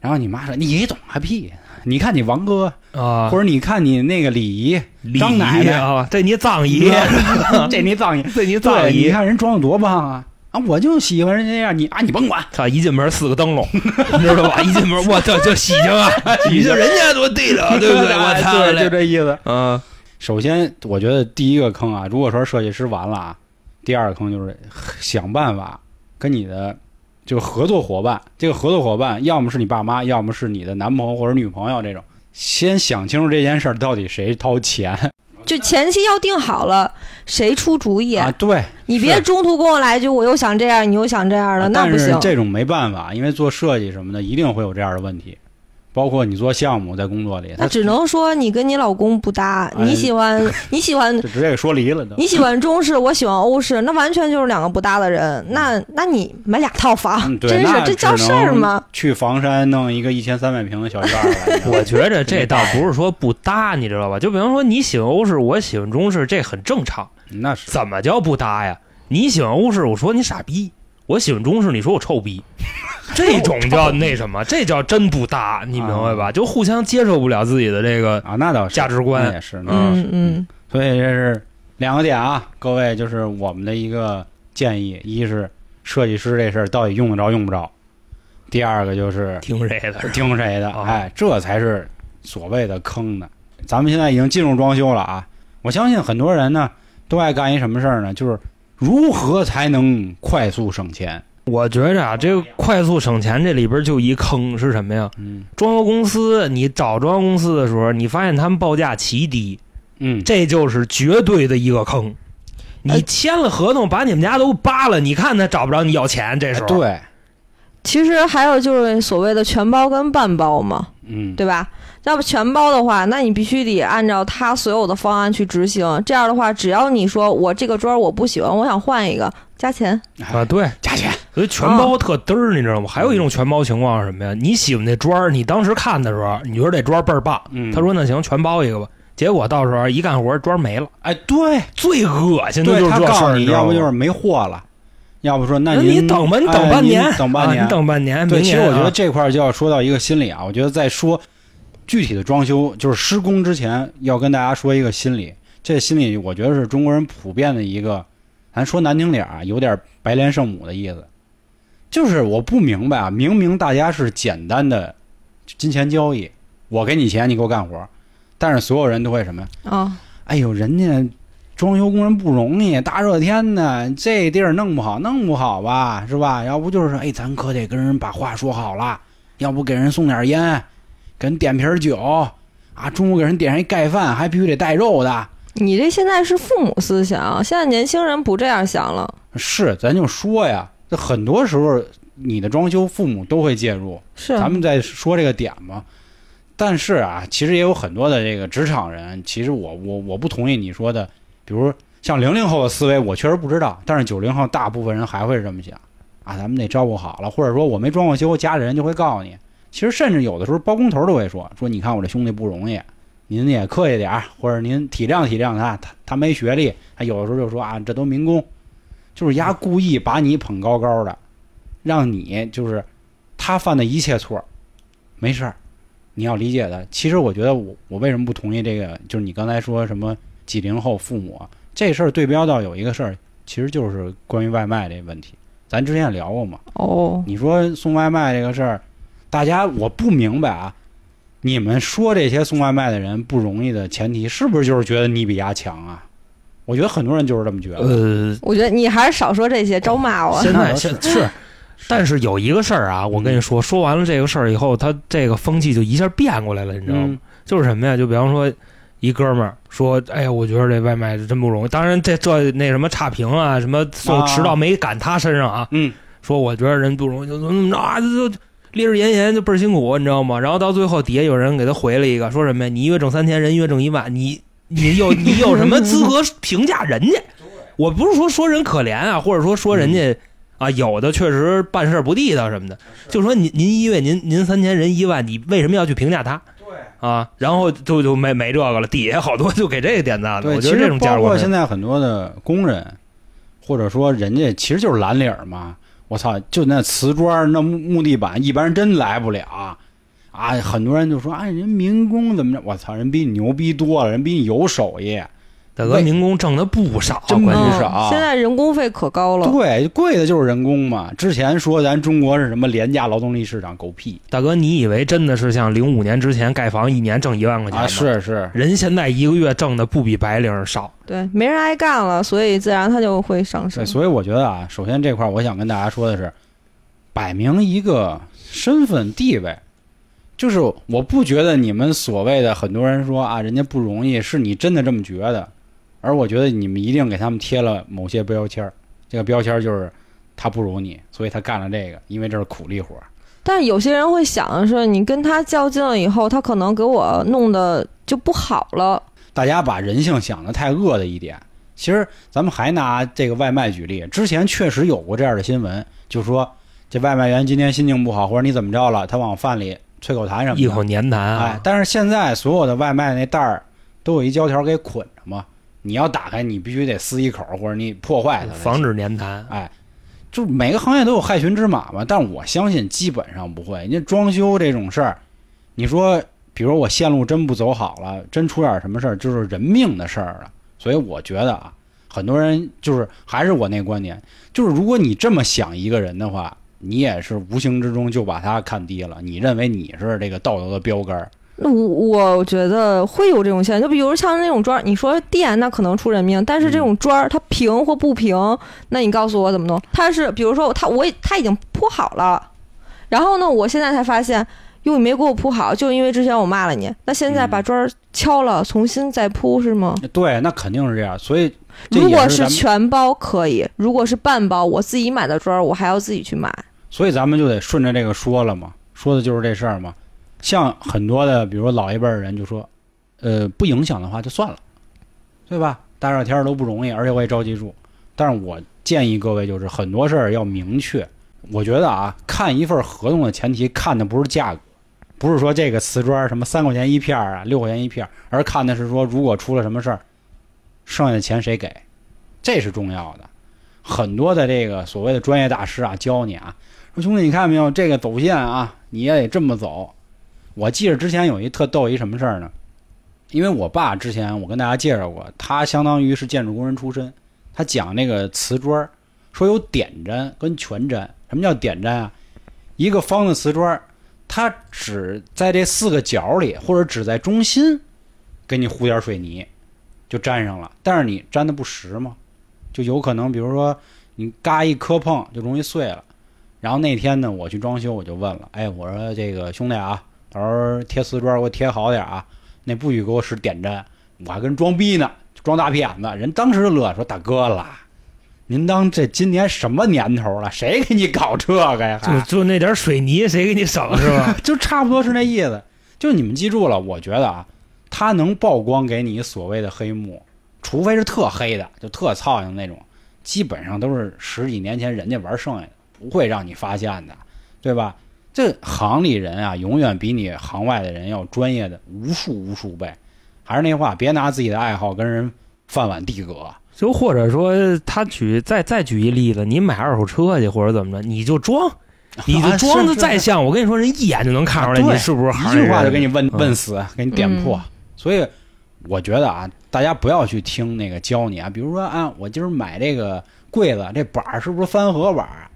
然后你妈说你懂个屁。你看你王哥，啊或，者你看你那个李姨，张奶奶啊，这你藏姨，这你脏姨，这你藏姨，你，看人装的多棒啊！啊，我就喜欢人家那样，你啊，你甭管，操一进门四个灯笼，你 知道吧？一进门我操，就喜庆啊，喜庆人家多地道，对不对？我操，就！这意思。嗯，首先，我觉得第一个坑啊，如果说设计师完了啊，第二个坑就是想办法跟你的这个合作伙伴，这个合作伙伴要么是你爸妈，要么是你的男朋友或者女朋友这种，先想清楚这件事儿到底谁掏钱就前期要定好了，谁出主意，啊？对，你别中途跟我来一句我又想这样，你又想这样的，那不行。这种没办法，因为做设计什么的一定会有这样的问题，包括你做项目在工作里，那只能说你跟你老公不搭，哎你喜欢 你喜欢就直接给说离了都。你喜欢中式，我喜欢欧式，那完全就是两个不搭的人。那那你买俩套房，嗯，真是这叫事儿吗？去房山弄一个一千三百平的小院儿 我觉着这倒不是说不搭，你知道吧？就比方说你喜欢欧式，我喜欢中式，这很正常。那是怎么叫不搭呀？你喜欢欧式，我说你傻逼；我喜欢中式，你说我臭逼。这种叫那什么？这叫真不搭，你明白吧？就互相接受不了自己的这个啊，那倒是价值观也是。嗯嗯，所以这是两个点啊，各位就是我们的一个建议：一是设计师这事儿到底用得着用不着；第二个就是听谁的？听谁的，啊哎，这才是所谓的坑呢。咱们现在已经进入装修了啊，我相信很多人呢都爱干一什么事儿呢？就是如何才能快速省钱。我觉着啊，这个快速省钱这里边就一坑是什么呀？嗯装修公司，你找装修公司的时候，你发现他们报价奇低，嗯，这就是绝对的一个坑。你呃签了合同，把你们家都扒了，你看他找不着你要钱，这时候对，其实还有就是所谓的全包跟半包嘛，嗯，对吧？要不全包的话，那你必须得按照他所有的方案去执行。这样的话，只要你说我这个砖我不喜欢，我想换一个，加钱。啊，对，加钱。所以全包特嘚儿，你知道吗？还有一种全包情况是什么呀？你喜欢那砖儿，你当时看的时候，你觉得这砖儿倍儿棒，嗯，他说那行全包一个吧，结果到时候一干活砖没了，哎，对，最恶心的就是这事儿，你，知道吗要不就是没货了，要不说那你等吧，你哎等半年，等半年，等半年。对，其实我觉得啊这块儿就要说到一个心理啊，我觉得在说具体的装修，就是施工之前，要跟大家说一个心理。这心理，我觉得是中国人普遍的一个，咱说难听点儿啊，有点白莲圣母的意思。就是我不明白啊，明明大家是简单的金钱交易，我给你钱，你给我干活，但是所有人都会什么呀？啊，哎呦，人家装修工人不容易，大热天的，这地儿弄不好，弄不好吧，是吧？要不就是说，哎，咱可得跟人把话说好了，要不给人送点烟，给人点瓶酒啊，中午给人点上一盖饭，还必须得带肉的。你这现在是父母思想，现在年轻人不这样想了。是，咱就说呀，这很多时候你的装修，父母都会介入。是，咱们在说这个点嘛。但是啊，其实也有很多的这个职场人，其实我我我不同意你说的，比如像零零后的思维，我确实不知道，但是九零后大部分人还会是这么想啊，咱们得照顾好了，或者说我没装过修，家里人就会告诉你。其实甚至有的时候包工头都会说说，你看我这兄弟不容易，您也客气点儿，或者您体谅体谅他，他他没学历，他有的时候就说啊，这都民工，就是丫故意把你捧高高的，让你就是他犯的一切错，没事儿，你要理解的。其实我觉得我我为什么不同意这个，就是你刚才说什么几零后父母啊这事儿对标到有一个事儿，其实就是关于外卖这个问题，咱之前也聊过嘛。哦，你说送外卖这个事儿，大家我不明白啊，你们说这些送外卖的人不容易的前提，是不是就是觉得你比他强啊？我觉得很多人就是这么觉得。呃，我觉得你还是少说这些，招骂我。现在是现是，但是有一个事儿啊，我跟你说，说完了这个事儿以后，他这个风气就一下变过来了，你知道吗？嗯就是什么呀？就比方说，一哥们儿说：“哎呀，我觉得这外卖真不容易。”当然这，这那什么差评啊，什么送啊迟到没赶他身上啊。嗯，说我觉得人不容易，就怎么怎么着啊，就就烈日炎炎，就倍儿辛苦，你知道吗？然后到最后底下有人给他回了一个，说什么呀？你一月挣三千，人一月挣一万，你你有你有什么资格评价人家？我不是说说人可怜啊，或者说说人家啊，有的确实办事不地道什么的，就说您您一月您您三千，人一万，你为什么要去评价他？对。啊，然后就就没没这个了，底下好多就给这个点赞我觉得这种价值观括现在很多的工人，或者说人家其实就是蓝领儿嘛。我操，就那瓷砖、那木木地板，一般人真来不了啊。很多人就说，哎，人民工怎么着？我操，人比你牛逼多了，人比你有手艺。大哥民工挣的不少，真关键是不少嗯现在人工费可高了。对，贵的就是人工嘛。之前说咱中国是什么廉价劳动力市场，狗屁大哥，你以为真的是像零五年之前盖房一年挣一万块钱吗？啊！是是，人现在一个月挣的不比白领少。对，没人爱干了，所以自然它就会上升对，。所以我觉得啊，首先这块儿我想跟大家说的是，摆明一个身份地位，就是我不觉得你们所谓的很多人说啊，人家不容易，是你真的这么觉得，而我觉得你们一定给他们贴了某些标签儿，这个标签儿就是他不如你，所以他干了这个，因为这是苦力活儿。但是有些人会想的是，你跟他较劲了以后，他可能给我弄的就不好了。大家把人性想得太恶的一点。其实咱们还拿这个外卖举例，之前确实有过这样的新闻，就说这外卖员今天心情不好，或者你怎么着了，他往饭里啐口痰什么的。一口粘痰啊！哎，但是现在所有的外卖那袋儿都有一胶条给捆你要打开，你必须得撕一口，或者你破坏它，防。止粘痰。哎，就每个行业都有害群之马嘛，但我相信基本上不会。人家装修这种事儿，你说，比如我线路真不走好了，真出点什么事儿，就是人命的事儿了。所以我觉得啊，很多人就是还是我那观点，就是如果你这么想一个人的话，你也是无形之中就把他看低了，你认为你是这个道德的标杆儿。那我我觉得会有这种现象，就比如像那种砖儿，你说电那可能出人命，但是这种砖儿它平或不平，那你告诉我怎么弄？它是比如说它我它已经铺好了，然后呢，我现在才发现，哟，你没给我铺好，就因为之前我骂了你，那现在把嗯砖儿敲了，重新再铺是吗？对，那肯定是这样。所以如果是全包可以，如果是半包，我自己买的砖儿，我还要自己去买。所以咱们就得顺着这个说了嘛，说的就是这事儿嘛。像很多的，比如说老一辈的人就说，呃，不影响的话就算了，对吧？大热天都不容易，而且我也着急住。但是我建议各位就是很多事儿要明确。我觉得啊，看一份合同的前提看的不是价格，不是说这个瓷砖什么三块钱一片儿啊，六块钱一片儿，而看的是说如果出了什么事儿，剩下的钱谁给，这是重要的。很多的这个所谓的专业大师啊，教你啊，说兄弟你看没有这个走线啊，你也得这么走。我记着之前有一特逗一什么事儿呢？因为我爸之前我跟大家介绍过，他相当于是建筑工人出身，他讲那个瓷砖，说有点粘跟全粘。什么叫点粘啊？一个方的瓷砖儿，它只在这四个角里，或者只在中心，给你糊点水泥，就粘上了。但是你粘的不实嘛，就有可能，比如说你嘎一磕碰就容易碎了。然后那天呢，我去装修，我就问了，哎，我说这个兄弟啊，到时候贴瓷砖给我贴好点啊，那不许给我使点针，我还跟人装逼呢，装大屁眼子。人当时就乐说：“大哥了，您当这今年什么年头了？谁给你搞这个呀？就 就那点水泥，谁给你省是吧？就差不多是那意思。就你们记住了，我觉得啊，他能曝光给你所谓的黑幕，除非是特黑的，就特操心那种，基本上都是十几年前人家玩剩下的，不会让你发现的，对吧？这行里人啊，永远比你行外的人要专业的无数无数倍。还是那话，别拿自己的爱好跟人饭碗递葛。就或者说，他举再再举一例子，你买二手车去或者怎么着，你就装，你就装的再像，我跟你说，人一眼就能看出来对你是不是一行一句话就给你问嗯问死，给你点破。嗯所以我觉得啊，大家不要去听那个教你啊，比如说啊，我今儿买这个柜子，这板儿是不是翻合板儿啊？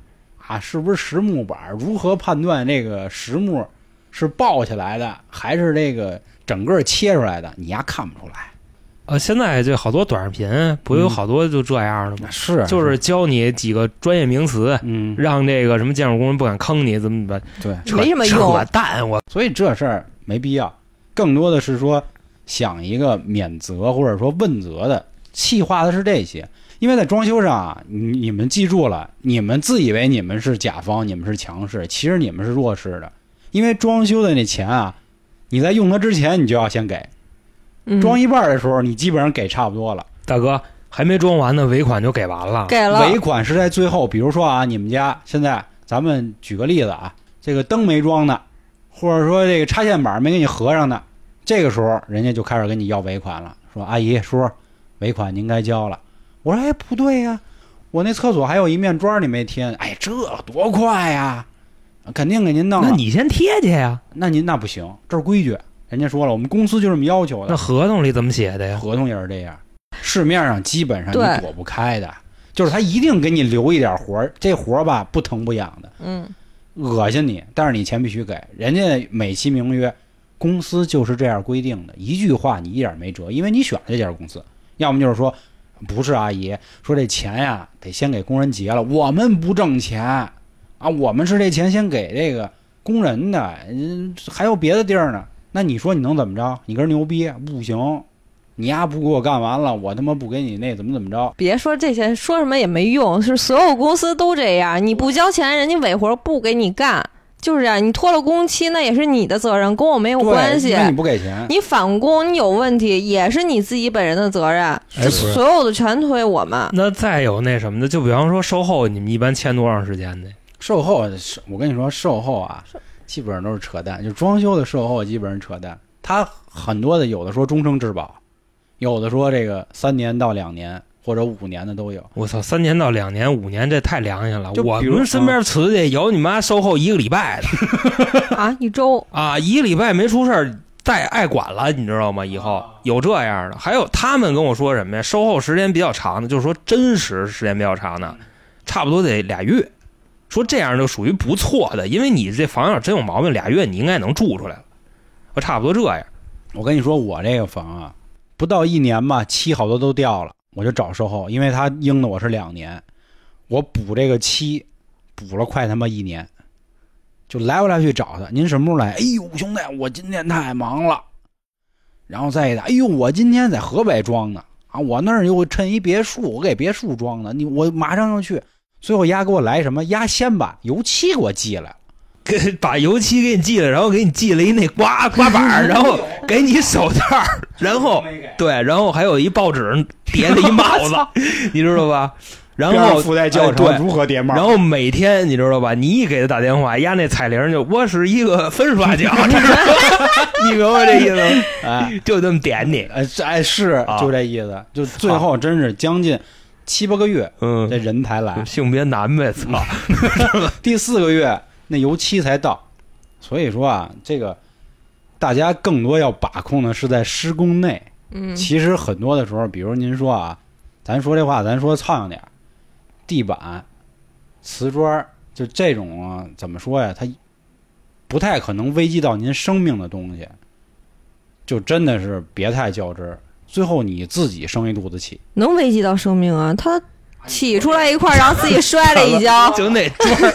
是不是实木板儿？如何判断这个实木是抱起来的，还是这个整个切出来的？你丫看不出来。呃，现在就好多短视频不有嗯好多就这样的吗？是就是教你几个专业名词，嗯，让这个什么建筑工人不敢坑你，怎么怎么对，扯没什么用扯淡，我所以这事儿没必要，更多的是说想一个免责或者说问责的，气化的是这些。因为在装修上啊，你你们记住了，你们自以为你们是甲方，你们是强势，其实你们是弱势的。因为装修的那钱啊，你在用它之前，你就要先给，嗯装一半的时候，你基本上给差不多了。大哥还没装完呢，尾款就给完了。给了尾款是在最后，比如说啊，你们家现在咱们举个例子啊，这个灯没装呢，或者说这个插线板没给你合上呢，这个时候人家就开始跟你要尾款了，说阿姨叔，尾款您该交了。我说哎不对呀、我那厕所还有一面砖你没贴呢，哎这多快呀，肯定给您弄了。那你先贴去呀？那您那不行，这是规矩，人家说了，我们公司就这么要求的那。合同里怎么写的呀？合同也是这样，市面上基本上你躲不开的，就是他一定给你留一点活儿，这活儿吧不疼不痒的，嗯，恶心你，但是你钱必须给，人家美其名曰公司就是这样规定的，一句话你一点没辙，因为你选了这家公司，要么就是说不是阿姨说这钱呀得先给工人结了，我们不挣钱啊，我们是这钱先给这个工人的，嗯，还有别的地儿呢，那你说你能怎么着？你跟人牛逼不行，你丫不给我干完了，我他妈不给你那怎么怎么着？别说这些，说什么也没用，是所有公司都这样，你不交钱，人家尾活不给你干，就是这样。你拖了工期，那也是你的责任，跟我没有关系你不给钱，你返工你有问题，也是你自己本人的责任，哎所有的全推我们。那再有那什么的，就比方说售后，你们一般签多长时间的？售后，我跟你说，售后啊，基本上都是扯淡，就装修的售后基本上扯淡。他很多的有的说终生质保，有的说这个三年到两年或者五年的都有。我操，三年到两年、五年，这太良心了。就比如我们身边瓷去有你妈售后一个礼拜的 啊，一周啊，一个礼拜没出事儿，再爱管了，你知道吗？以后有这样的，还有他们跟我说什么呀？售后时间比较长的，就是说真实时间比较长的，差不多得俩月。说这样就属于不错的，因为你这房要真有毛病，俩月你应该能住出来了。我差不多这样。我跟你说，我这个房啊，不到一年吧，漆好多都掉了，我就找售后，因为他应的我是两年，我补这个漆，补了快他妈一年，就来回来去找他。您什么时候来？哎呦，兄弟，我今天太忙了。然后再一打，哎呦，我今天在河北装呢，啊，我那儿又趁一别墅，我给别墅装呢，你我马上要去。最后丫给我来什么？丫先把油漆给我寄来。给 把油漆给你寄了，然后给你寄了一那刮 刮板儿，然后给你手套儿，然后对，然后还有一报纸叠了一帽子，你知道吧？然后附带教程如何叠帽，然后每天你知道吧？你一给他打电话，压那彩铃就我是一个粉刷匠，你明白这意思吗？哎？就这么点你，哎是啊就这意思，就最后真是将近七八个月，嗯这，人才来，性别男呗，操，第四个月那油漆才到，所以说啊，这个大家更多要把控的是在施工内。嗯，其实很多的时候，比如您说啊，咱说这话，咱说苍蝇点儿，地板、瓷砖，就这种啊，怎么说呀？它不太可能危及到您生命的东西，就真的是别太较真儿，最后你自己生一肚子气。能危及到生命啊！他起出来一块，然后自己摔了一跤，就那砖，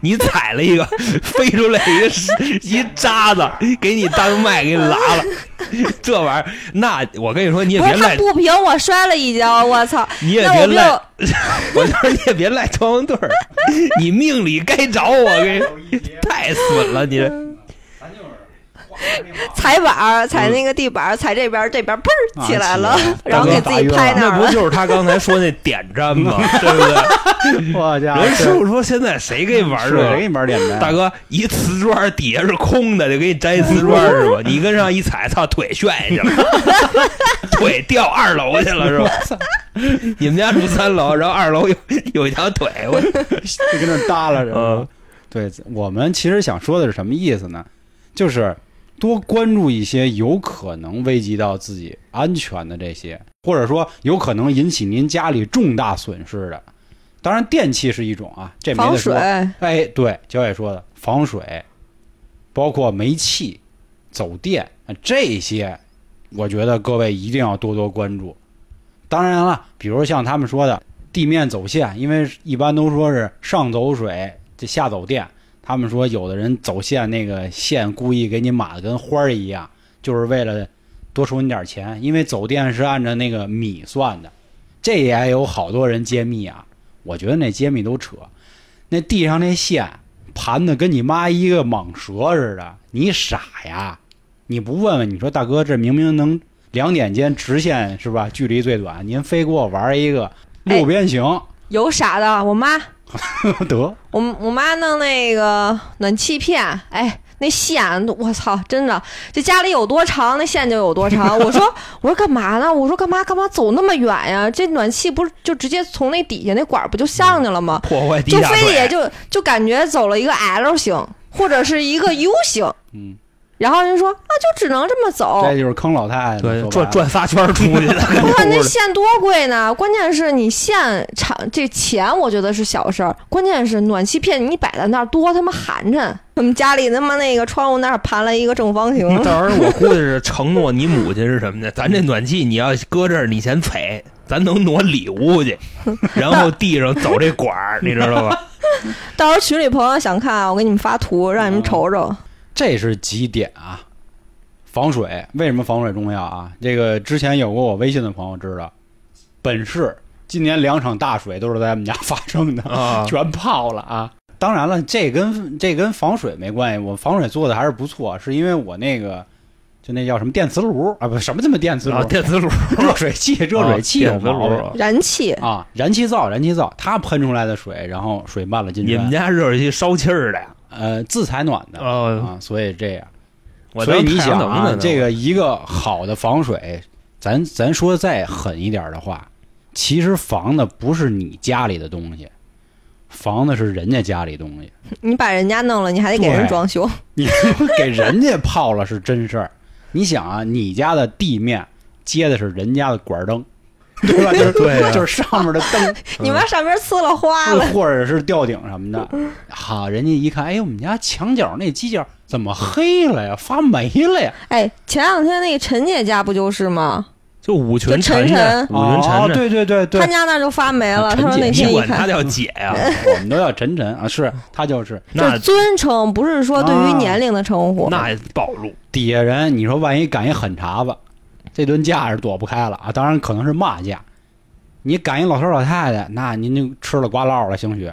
你踩了一个，飞出来一个一渣子，给你当麦给你拉了。这玩意儿，那我跟你说，你也别赖，不平，我摔了一跤，我操！你也别赖就，我就说你也别赖消防队儿，你命里该着我，给你太损了，你这 踩板儿，踩那个地板儿，踩这边儿，这边儿砰儿起来了啊来了，然后给自己拍那那不儿了。就是他刚才说那点粘吗？对不对？我家，人师傅说现在谁给你玩这个？谁给你玩点赞？大哥，一瓷砖底下是空的，就给你粘一瓷砖是吧？你跟上一踩，操，腿炫下去了，腿掉二楼去了是吧？你们家住三楼，然后二楼有有一条腿，我就跟那耷拉着。嗯对我们其实想说的是什么意思呢？就是多关注一些有可能危及到自己安全的这些，或者说有可能引起您家里重大损失的。当然，电器是一种啊，这没防水得说。，哎，对，焦姐说的防水，包括煤气、走电这些，我觉得各位一定要多多关注。当然了，比如像他们说的地面走线，因为一般都说是上走水，这下走电。他们说有的人走线那个线故意给你码的跟花儿一样，就是为了多收你点钱，因为走电是按照那个米算的。这也有好多人揭秘啊，我觉得那揭秘都扯。那地上那线盘的跟你妈一个蟒蛇似的，你傻呀？你不问问，你说大哥，这明明能两点间直线是吧？距离最短，您非给我玩一个六边形，有傻的，我妈，得我我妈弄那个暖气片，哎，那线，我操，真的，这家里有多长，那线就有多长。我说 我说干嘛呢？我说干嘛干嘛走那么远呀？这暖气不是就直接从那底下那管儿不就上去了吗？破坏地就。非得就就感觉走了一个 L 型或者是一个 U 型，嗯，然后人说啊，就只能这么走。这就是坑老太太。对，转转仨圈儿出去的，我看那线多贵呢，关键是你线长这钱，我觉得是小事儿，关键是暖气片你摆在那儿多他妈寒碜。我们家里他妈那个窗户那儿盘了一个正方形，到时候我估计是承诺你母亲是什么呢？咱这暖气你要搁这儿，你先踩，咱能挪里屋去，然后地上走这管儿，你知道吧？到时候群里朋友想看，我给你们发图，让你们瞅瞅。这是几点啊？防水为什么防水重要啊？这个之前有过我微信的朋友知道，本市今年两场大水都是在我们家发生的，啊全泡了啊！当然了，这跟这跟防水没关系，我防水做的还是不错，是因为我那个就那叫什么电磁炉啊，不什么他妈电磁炉，啊，电磁炉，热水器，热水器有电磁毛病炉。燃气，啊，燃气灶，燃气灶，它喷出来的水，然后水漫了进去你们，家热水器烧气儿的呀？呃，自采暖的、哦，啊，所以这样。所以你想啊这个一个好的防水，咱咱说再狠一点的话，其实防的不是你家里的东西，防的是人家家里东西。你把人家弄了，你还得给人装修。你给人家泡了是真事儿。你想啊，你家的地面接的是人家的管灯，对吧？就是对啊就是上面的灯，你妈上边呲了花了，或者是吊顶什么的。好，人家一看，哎呦，我们家墙角那犄角怎么黑了呀？发霉了呀？哎，前两天那个陈姐家不就是吗？就五群就晨晨晨五群晨哦，晨，对对对对他，家那就发霉了。陈他说那姐天一你管他，叫姐呀？我们都叫晨晨啊，是他就是那尊称，不是说对于啊年龄的称呼。那暴露，底下人，你说万一赶一狠茬子，这顿架是躲不开了啊！当然可能是骂架，你赶一老头老太太，那您就吃了瓜落了，兴许；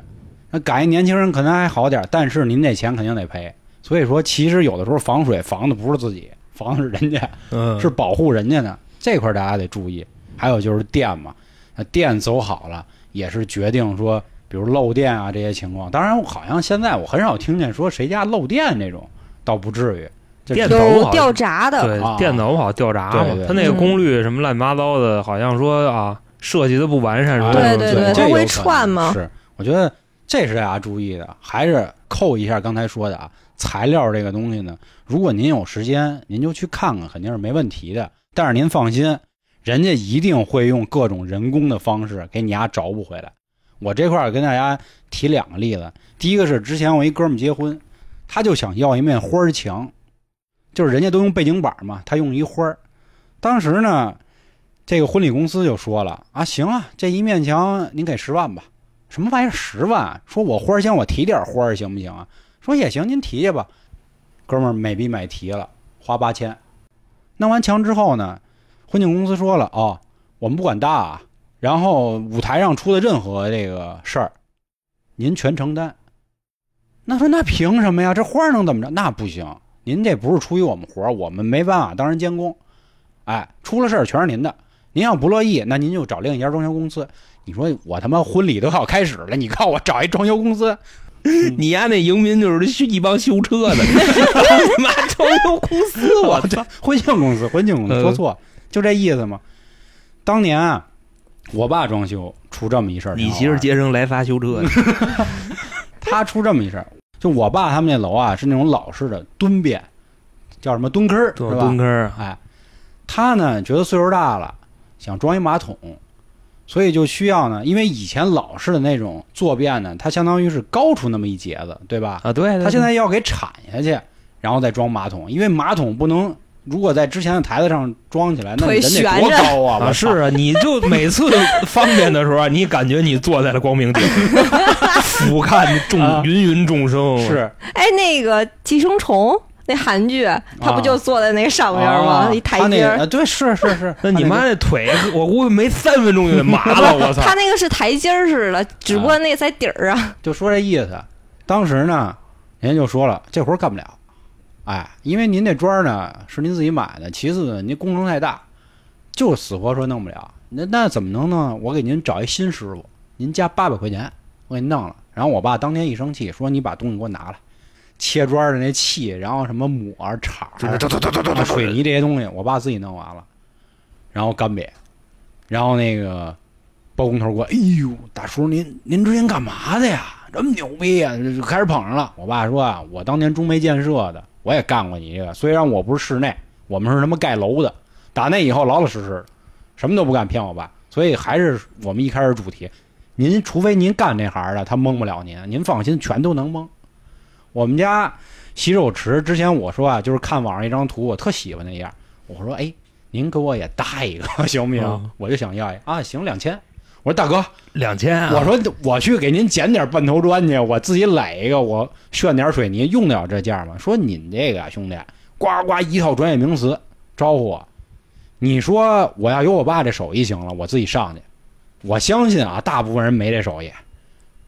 那赶一年轻人可能还好点儿，但是您这钱肯定得赔。所以说，其实有的时候防水防的不是自己，防的是人家，嗯，是保护人家的。这块儿大家得注意。还有就是电嘛，那电走好了，也是决定说，比如漏电啊这些情况。当然，好像现在我很少听见说谁家漏电这种，倒不至于。这电头好有掉闸的，对啊，电脑不好掉闸嘛对对，它那个功率什么乱七八糟的，好像说啊设计的不完善，啊是这种对对对这它会串吗是，我觉得这是大家注意的，还是扣一下刚才说的啊，材料这个东西呢，如果您有时间，您就去看看，肯定是没问题的。但是您放心，人家一定会用各种人工的方式给你家找补回来。我这块儿跟大家提两个例子，第一个是之前我一哥们儿结婚，他就想要一面花儿墙，就是人家都用背景板嘛，他用一花。当时呢，这个婚礼公司就说了啊，行啊，这一面墙您给十万吧。什么玩意儿十万？说我花儿墙我提点花儿行不行啊？说也行，您提去吧。哥们儿买逼买提了，花八千。弄完墙之后呢，婚庆公司说了哦，我们不管搭啊，然后舞台上出的任何这个事儿，您全承担。那说那凭什么呀？这花儿能怎么着？那不行，您这不是出于我们活儿，我们没办法当人监工。哎，出了事儿全是您的。您要不乐意，那您就找另一家装修公司。你说我他妈婚礼都要开始了，你告诉我找一装修公司，你家那迎宾就是一帮修车的，他妈装修公司，我操！婚庆公司，婚庆公司嗯说错，就这意思嘛。当年啊，我爸装修出这么一事儿，你媳妇儿接生来仨修车的，他出这么一事儿，就我爸他们那楼啊是那种老式的蹲便，叫什么蹲坑儿是吧？蹲坑儿，哎，他呢觉得岁数大了，想装一马桶，所以就需要呢，因为以前老式的那种坐便呢，它相当于是高出那么一截子，对吧？啊，对，对他现在要给铲下去，然后再装马桶，因为马桶不能。如果在之前的台子上装起来，那腿人得多高啊！啊，是啊，你就每次方便的时候啊，你感觉你坐在了光明顶，俯瞰众啊芸芸众生，是哎，那个《寄生虫》那韩剧，他不就坐在那个上面吗？啊一台阶儿，啊对，是是是。那你妈那腿，我估计没三分钟就得麻了，我操！他那个是台阶儿似的，只不过那在底儿啊。就说这意思。当时呢，人家就说了，这活儿干不了，哎，因为您那砖儿呢是您自己买的，其次呢您工程太大，就死活说弄不了。那那怎么能呢？我给您找一新师傅，您加八百块钱，我给您弄了。然后我爸当天一生气，说你把东西给我拿来，切砖儿的那器，然后什么抹儿、铲水泥这些东西，我爸自己弄完了，然后干瘪，然后那个包工头给我，哎呦，大叔您您之前干嘛的呀？这么牛逼呀、就开始捧上了。我爸说啊，我当年中煤建设的，我也干过你这个，虽然我不是室内，我们是他妈盖楼的。打那以后老老实实的，什么都不干，骗我爸。所以还是我们一开始主题，您除非您干这行的，他蒙不了您，您放心，全都能蒙。我们家洗手池之前我说啊，就是看网上一张图，我特喜欢那样，我说哎，您给我也搭一个 行不行？嗯我就想要一啊，行，两千。我说大哥，两千啊，我说我去给您捡点半头砖去，我自己垒一个，我炫点水泥，用得了这价吗？说您这个兄弟，呱呱一套专业名词招呼我。你说我要有我爸这手艺行了，我自己上去。我相信啊，大部分人没这手艺，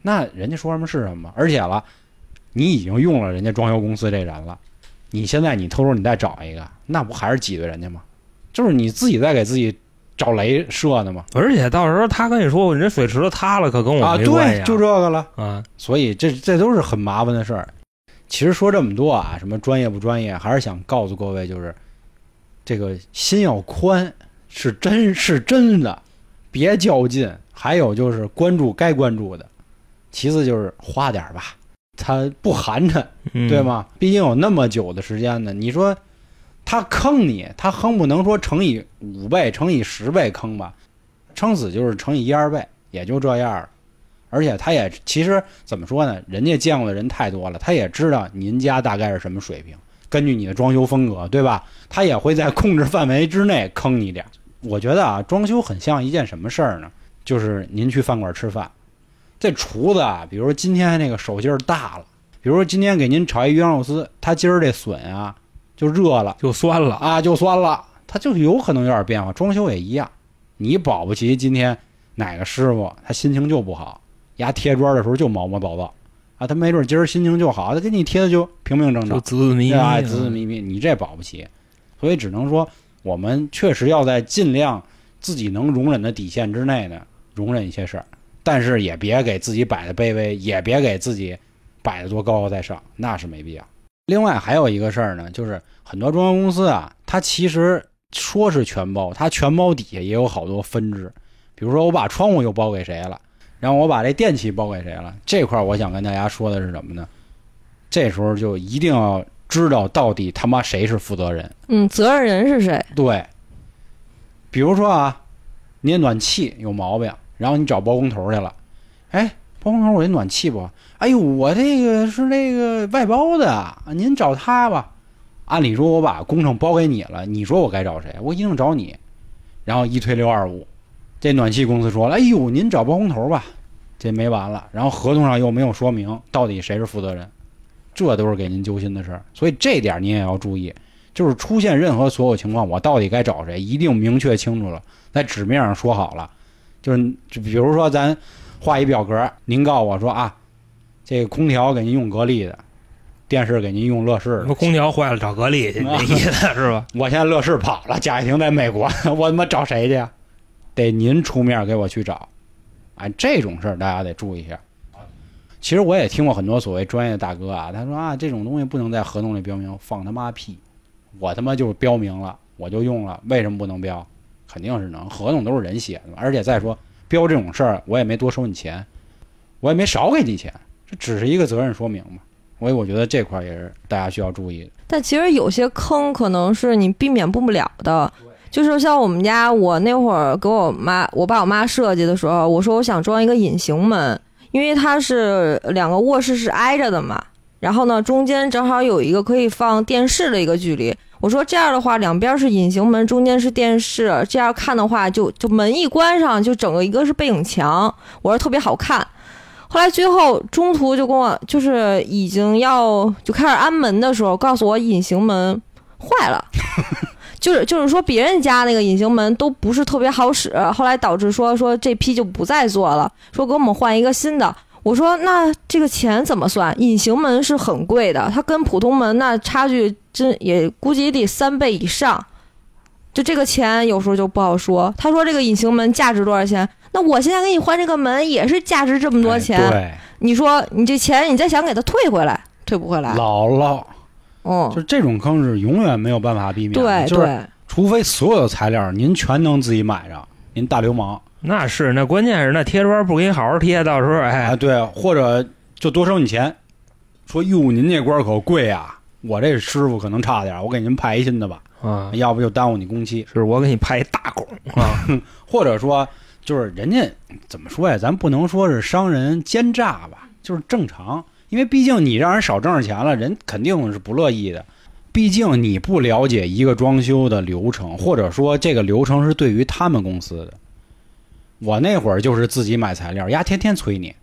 那人家说什么是什么。而且了，你已经用了人家装修公司这人了，你现在你偷偷你再找一个，那不还是挤兑人家吗？就是你自己在给自己找雷射呢吗？而且到时候他跟你说，我人水池子塌了，可跟我啊，没关系对，就这个了。啊，所以这这都是很麻烦的事儿。其实说这么多啊，什么专业不专业，还是想告诉各位，就是这个心要宽，是真是真的，别较劲。还有就是关注该关注的，其次就是花点儿吧，他不寒碜，嗯对？吗？毕竟有那么久的时间呢，你说他坑你，他哼不能说乘以五倍、乘以十倍坑吧，撑死就是乘以一二倍，也就这样了。而且他也其实怎么说呢？人家见过的人太多了，他也知道您家大概是什么水平，根据你的装修风格，对吧？他也会在控制范围之内坑你点儿。我觉得啊，装修很像一件什么事儿呢？就是您去饭馆吃饭，这厨子啊，比如说今天那个手劲儿大了，比如说今天给您炒一鱼香肉丝，他今儿这笋啊就热了就酸了，啊，就酸了，他就有可能有点变化。装修也一样，你保不齐今天哪个师傅他心情就不好，牙贴砖的时候就毛毛躁躁啊，他没准今儿心情就好，他给你贴的就平平整整就正，滋滋密密，你这保不齐，所以只能说我们确实要在尽量自己能容忍的底线之内呢，容忍一些事儿。但是也别给自己摆的卑微，也别给自己摆的多高高在上，那是没必要。另外还有一个事儿呢，就是很多装修公司啊，它其实说是全包，它全包底下也有好多分支。比如说我把窗户又包给谁了，然后我把这电器包给谁了，这块儿我想跟大家说的是什么呢？这时候就一定要知道到底他妈谁是负责人。嗯，责任人是谁？对，比如说啊，你暖气有毛病，然后你找包工头去了，哎，包工头，我这暖气不，哎呦，我这个是那个外包的，您找他吧。按理说我把工程包给你了，你说我该找谁？我一定找你。然后一推六二五，这暖气公司说了，哎呦，您找包工头吧，这没完了。然后合同上又没有说明到底谁是负责人，这都是给您揪心的事儿。所以这点您也要注意。就是出现任何所有情况，我到底该找谁，一定明确清楚了，在纸面上说好了。就是就比如说咱画一表格，您告诉我说啊，这个空调给您用格力的，电视给您用乐视的说。空调坏了找格力去，啊 这意思是吧？我现在乐视跑了，贾跃亭在美国，我他妈找谁去呀？得您出面给我去找。哎，这种事儿大家得注意一下。其实我也听过很多所谓专业的大哥啊，他说啊，这种东西不能在合同里标明，放他妈屁！我他妈就是标明了，我就用了，为什么不能标？肯定是能，合同都是人写的。而且再说标这种事儿，我也没多收你钱，我也没少给你钱，这只是一个责任说明嘛。所以我觉得这块儿也是大家需要注意的。但其实有些坑可能是你避免不了的，就是像我们家，我那会儿给我妈，我爸我妈设计的时候，我说我想装一个隐形门，因为它是两个卧室是挨着的嘛，然后呢中间正好有一个可以放电视的一个距离。我说这样的话，两边是隐形门，中间是电视，这样看的话就就门一关上，就整个一个是背影墙，我说特别好看。后来最后中途就跟我就是已经要就开始安门的时候，告诉我隐形门坏了，就是就是说别人家那个隐形门都不是特别好使，后来导致说说这批就不再做了，说给我们换一个新的。我说那这个钱怎么算？隐形门是很贵的，它跟普通门那差距真也估计得三倍以上。就这个钱有时候就不好说。他说这个隐形门价值多少钱？那我现在给你换这个门也是价值这么多哎钱，对，你说你这钱你再想给他退回来，退不回来。姥姥，嗯就，是这种坑是永远没有办法避免的。对就是，除非所有的材料您全能自己买着，您大流氓那是，那关键是那贴砖不给你好好贴，到时候啊，哎，对，或者就多收你钱，说哟您这官可贵啊，我这师傅可能差点，我给您派一新的吧，啊，要不就耽误你工期。是我给你派一大拱啊，或者说就是人家怎么说呀？咱不能说是商人奸诈吧，就是正常，因为毕竟你让人少挣着钱了，人肯定是不乐意的。毕竟你不了解一个装修的流程，或者说这个流程是对于他们公司的。我那会儿就是自己买材料，丫天天催你，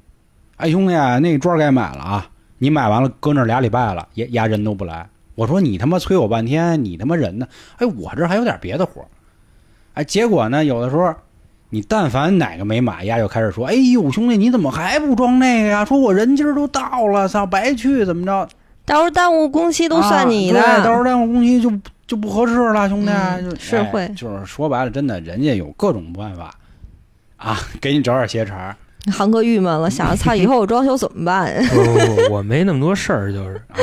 哎兄弟，那个砖该买了啊，你买完了搁那俩礼拜了，丫丫人都不来。我说你他妈催我半天，你他妈人呢？哎，我这还有点别的活儿哎，结果呢，有的时候你但凡哪个没买，丫就开始说：“哎呦，兄弟，你怎么还不装那个呀？说我人今儿都到了，操，白去怎么着？到时候耽误工期都算你的。啊对，到时候耽误工期就就不合适了，兄弟。嗯就是哎会就是说白了，真的，人家有各种办法啊，给你找点邪茬儿 航哥郁闷了，想着操，以后我装修怎么办？不不不，我没那么多事儿，就是啊，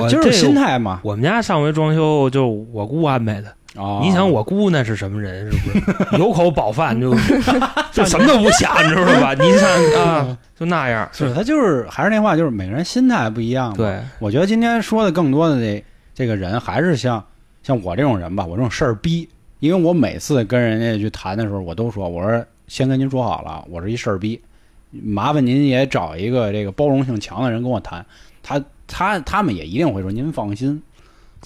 我就是心态嘛。我们家上回装修就我姑安排的。啊，你想我姑那是什么人？是不是 有口饱饭就 就什么都不想，你知道吧？你想 啊，就那样。是他就是还是那话，就是每个人心态不一样嘛。对，我觉得今天说的更多的这这个人，还是像像我这种人吧，我这种事儿逼。因为我每次跟人家去谈的时候，我都说，我说先跟您说好了，我是一事儿逼，麻烦您也找一个这个包容性强的人跟我谈。他他他们也一定会说，您放心，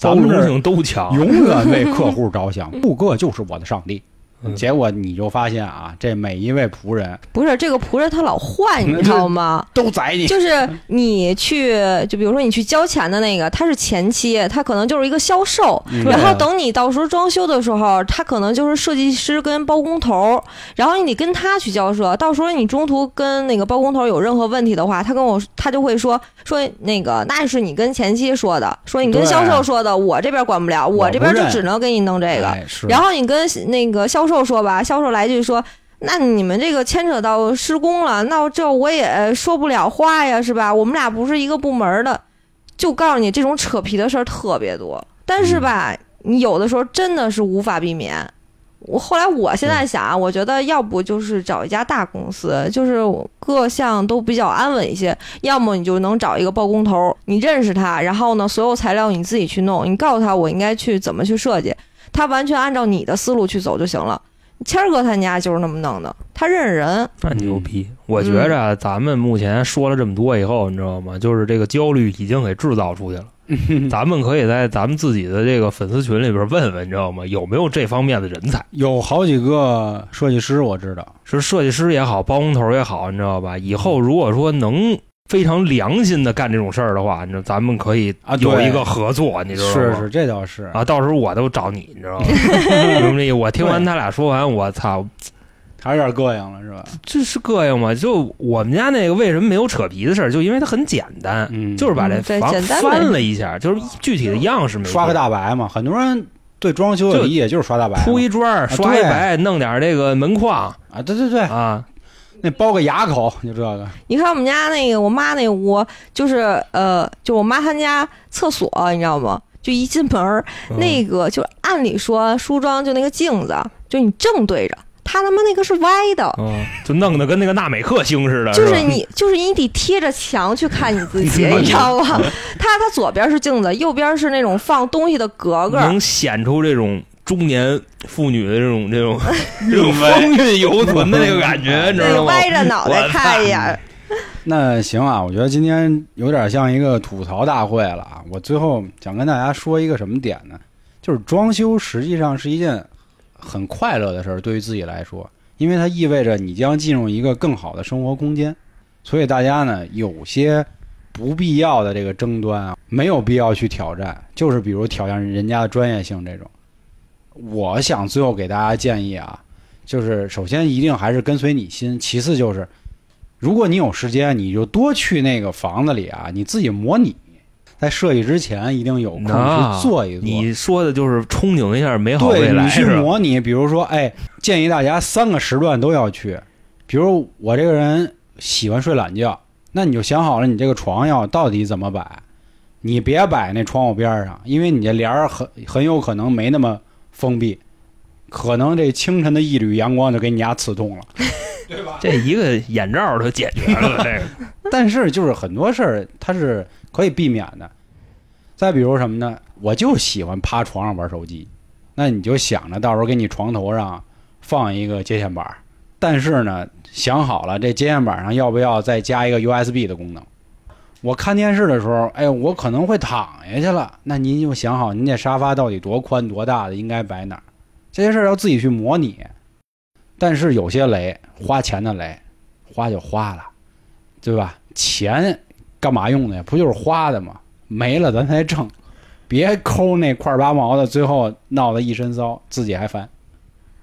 咱们这儿包容性都强。永远为客户着想，顾客就是我的上帝。嗯结果你就发现啊，这每一位仆人不是这个仆人他老换，你知道吗？都宰你。就是你去，就比如说你去交钱的那个，他是前期，他可能就是一个销售，嗯然后等你到时候装修的时候，他可能就是设计师跟包工头，然后你得跟他去交涉。到时候你中途跟那个包工头有任何问题的话，他跟我他就会说说那个那是你跟前期说的，说你跟销售说的，我这边管不了，我这边就只能给你弄这个。哎然后你跟那个销售说吧，销售来句说。那你们这个牵扯到施工了，那这我也说不了话呀，是吧？我们俩不是一个部门的，就告诉你这种扯皮的事儿特别多。但是吧，你有的时候真的是无法避免。我后来我现在想啊，我觉得要不就是找一家大公司，就是各项都比较安稳一些；要么你就能找一个包工头，你认识他，然后呢，所有材料你自己去弄，你告诉他我应该去怎么去设计，他完全按照你的思路去走就行了。谦儿哥他家就是那么弄的，他认识人，那牛逼！我觉着啊咱们目前说了这么多以后，你知道吗？就是这个焦虑已经给制造出去了。咱们可以在咱们自己的这个粉丝群里边问问，你知道吗？有没有这方面的人才？有好几个设计师我知道，是设计师也好，包工头也好，你知道吧？以后如果说能非常良心的干这种事儿的话，你知道咱们可以啊有一个合作，你知道吗？是是，这倒是啊，到时候我都找你，你知道吗？我听完他俩说完，我操，还有点膈应了，是吧？这是膈应吗？就我们家那个为什么没有扯皮的事儿？就因为它很简单，嗯，就是把这房简单呗翻了一下，就是具体的样式没刷个大白嘛。很多人对装修的就理解就是刷大白，铺一砖，刷一白，弄点这个门框啊，对对对，啊，那包个牙口就这个，你看我们家那个我妈那屋，就是呃，就我妈她家厕所，你知道吗？就一进门儿，嗯那个就按理说梳妆就那个镜子，就你正对着，她他妈那个是歪的。嗯，就弄得跟那个纳美克星似的，就是你，就是你得贴着墙去看你自己，你知道吗？它它左边是镜子，右边是那种放东西的格格。能显出这种中年妇女的这种这种 这种风韵犹存的那个感觉，你知，道吗？歪着脑袋看一眼。那行啊，我觉得今天有点像一个吐槽大会了啊。我最后想跟大家说一个什么点呢？就是装修实际上是一件很快乐的事儿，对于自己来说，因为它意味着你将进入一个更好的生活空间。所以大家呢，有些不必要的这个争端啊，没有必要去挑战，就是比如挑战人家的专业性这种。我想最后给大家建议啊，就是首先一定还是跟随你心，其次就是。如果你有时间，你就多去那个房子里啊，你自己模拟，在设计之前一定有空去做一做。你说的就是憧憬一下美好对未来，对你去？模拟，比如说，哎，建议大家三个时段都要去。比如我这个人喜欢睡懒觉，那你就想好了，你这个床要到底怎么摆，你别摆那窗户边上，因为你这帘儿很很有可能没那么封闭，可能这清晨的一缕阳光就给你家刺痛了。对吧这一个眼罩都解决了这个。但是就是很多事儿它是可以避免的。再比如什么呢？我就喜欢趴床上玩手机，那你就想着到时候给你床头上放一个接线板儿，但是呢，想好了这接线板上要不要再加一个 USB 的功能。我看电视的时候，哎，我可能会躺下去了，那您就想好您这沙发到底多宽多大的，应该摆哪儿，这些事儿要自己去模拟。但是有些雷，花钱的雷，花就花了。对吧？钱干嘛用的呀？不就是花的吗？没了咱才挣，别抠那块儿八毛的，最后闹得一身骚，自己还烦。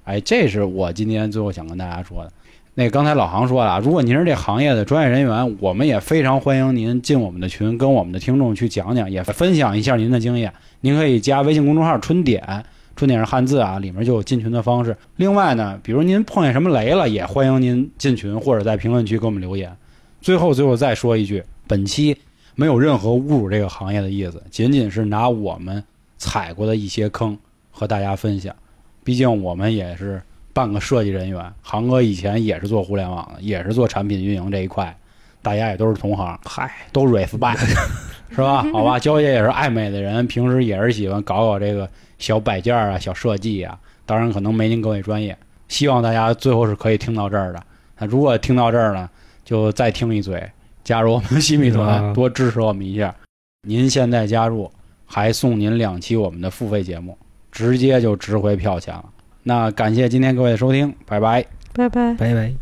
哎，这是我今天最后想跟大家说的。那刚才老航说了，如果您是这行业的专业人员，我们也非常欢迎您进我们的群，跟我们的听众去讲讲，也分享一下您的经验。您可以加微信公众号“春点”，春点是汉字啊，里面就有进群的方式。另外呢，比如您碰见什么雷了，也欢迎您进群或者在评论区给我们留言。最后，最后再说一句，本期没有任何侮辱这个行业的意思，仅仅是拿我们踩过的一些坑和大家分享。毕竟我们也是半个设计人员，航哥以前也是做互联网的，也是做产品运营这一块，大家也都是同行，嗨，都 respect，是吧？好吧，娇姐也是爱美的人，平时也是喜欢搞搞这个小摆件啊、小设计啊，当然可能没您各位专业。希望大家最后是可以听到这儿的。那如果听到这儿呢？就再听一嘴，加入我们新米团，啊多支持我们一下。您现在加入，还送您两期我们的付费节目，直接就值回票钱了。那感谢今天各位的收听，拜拜。拜拜。拜拜。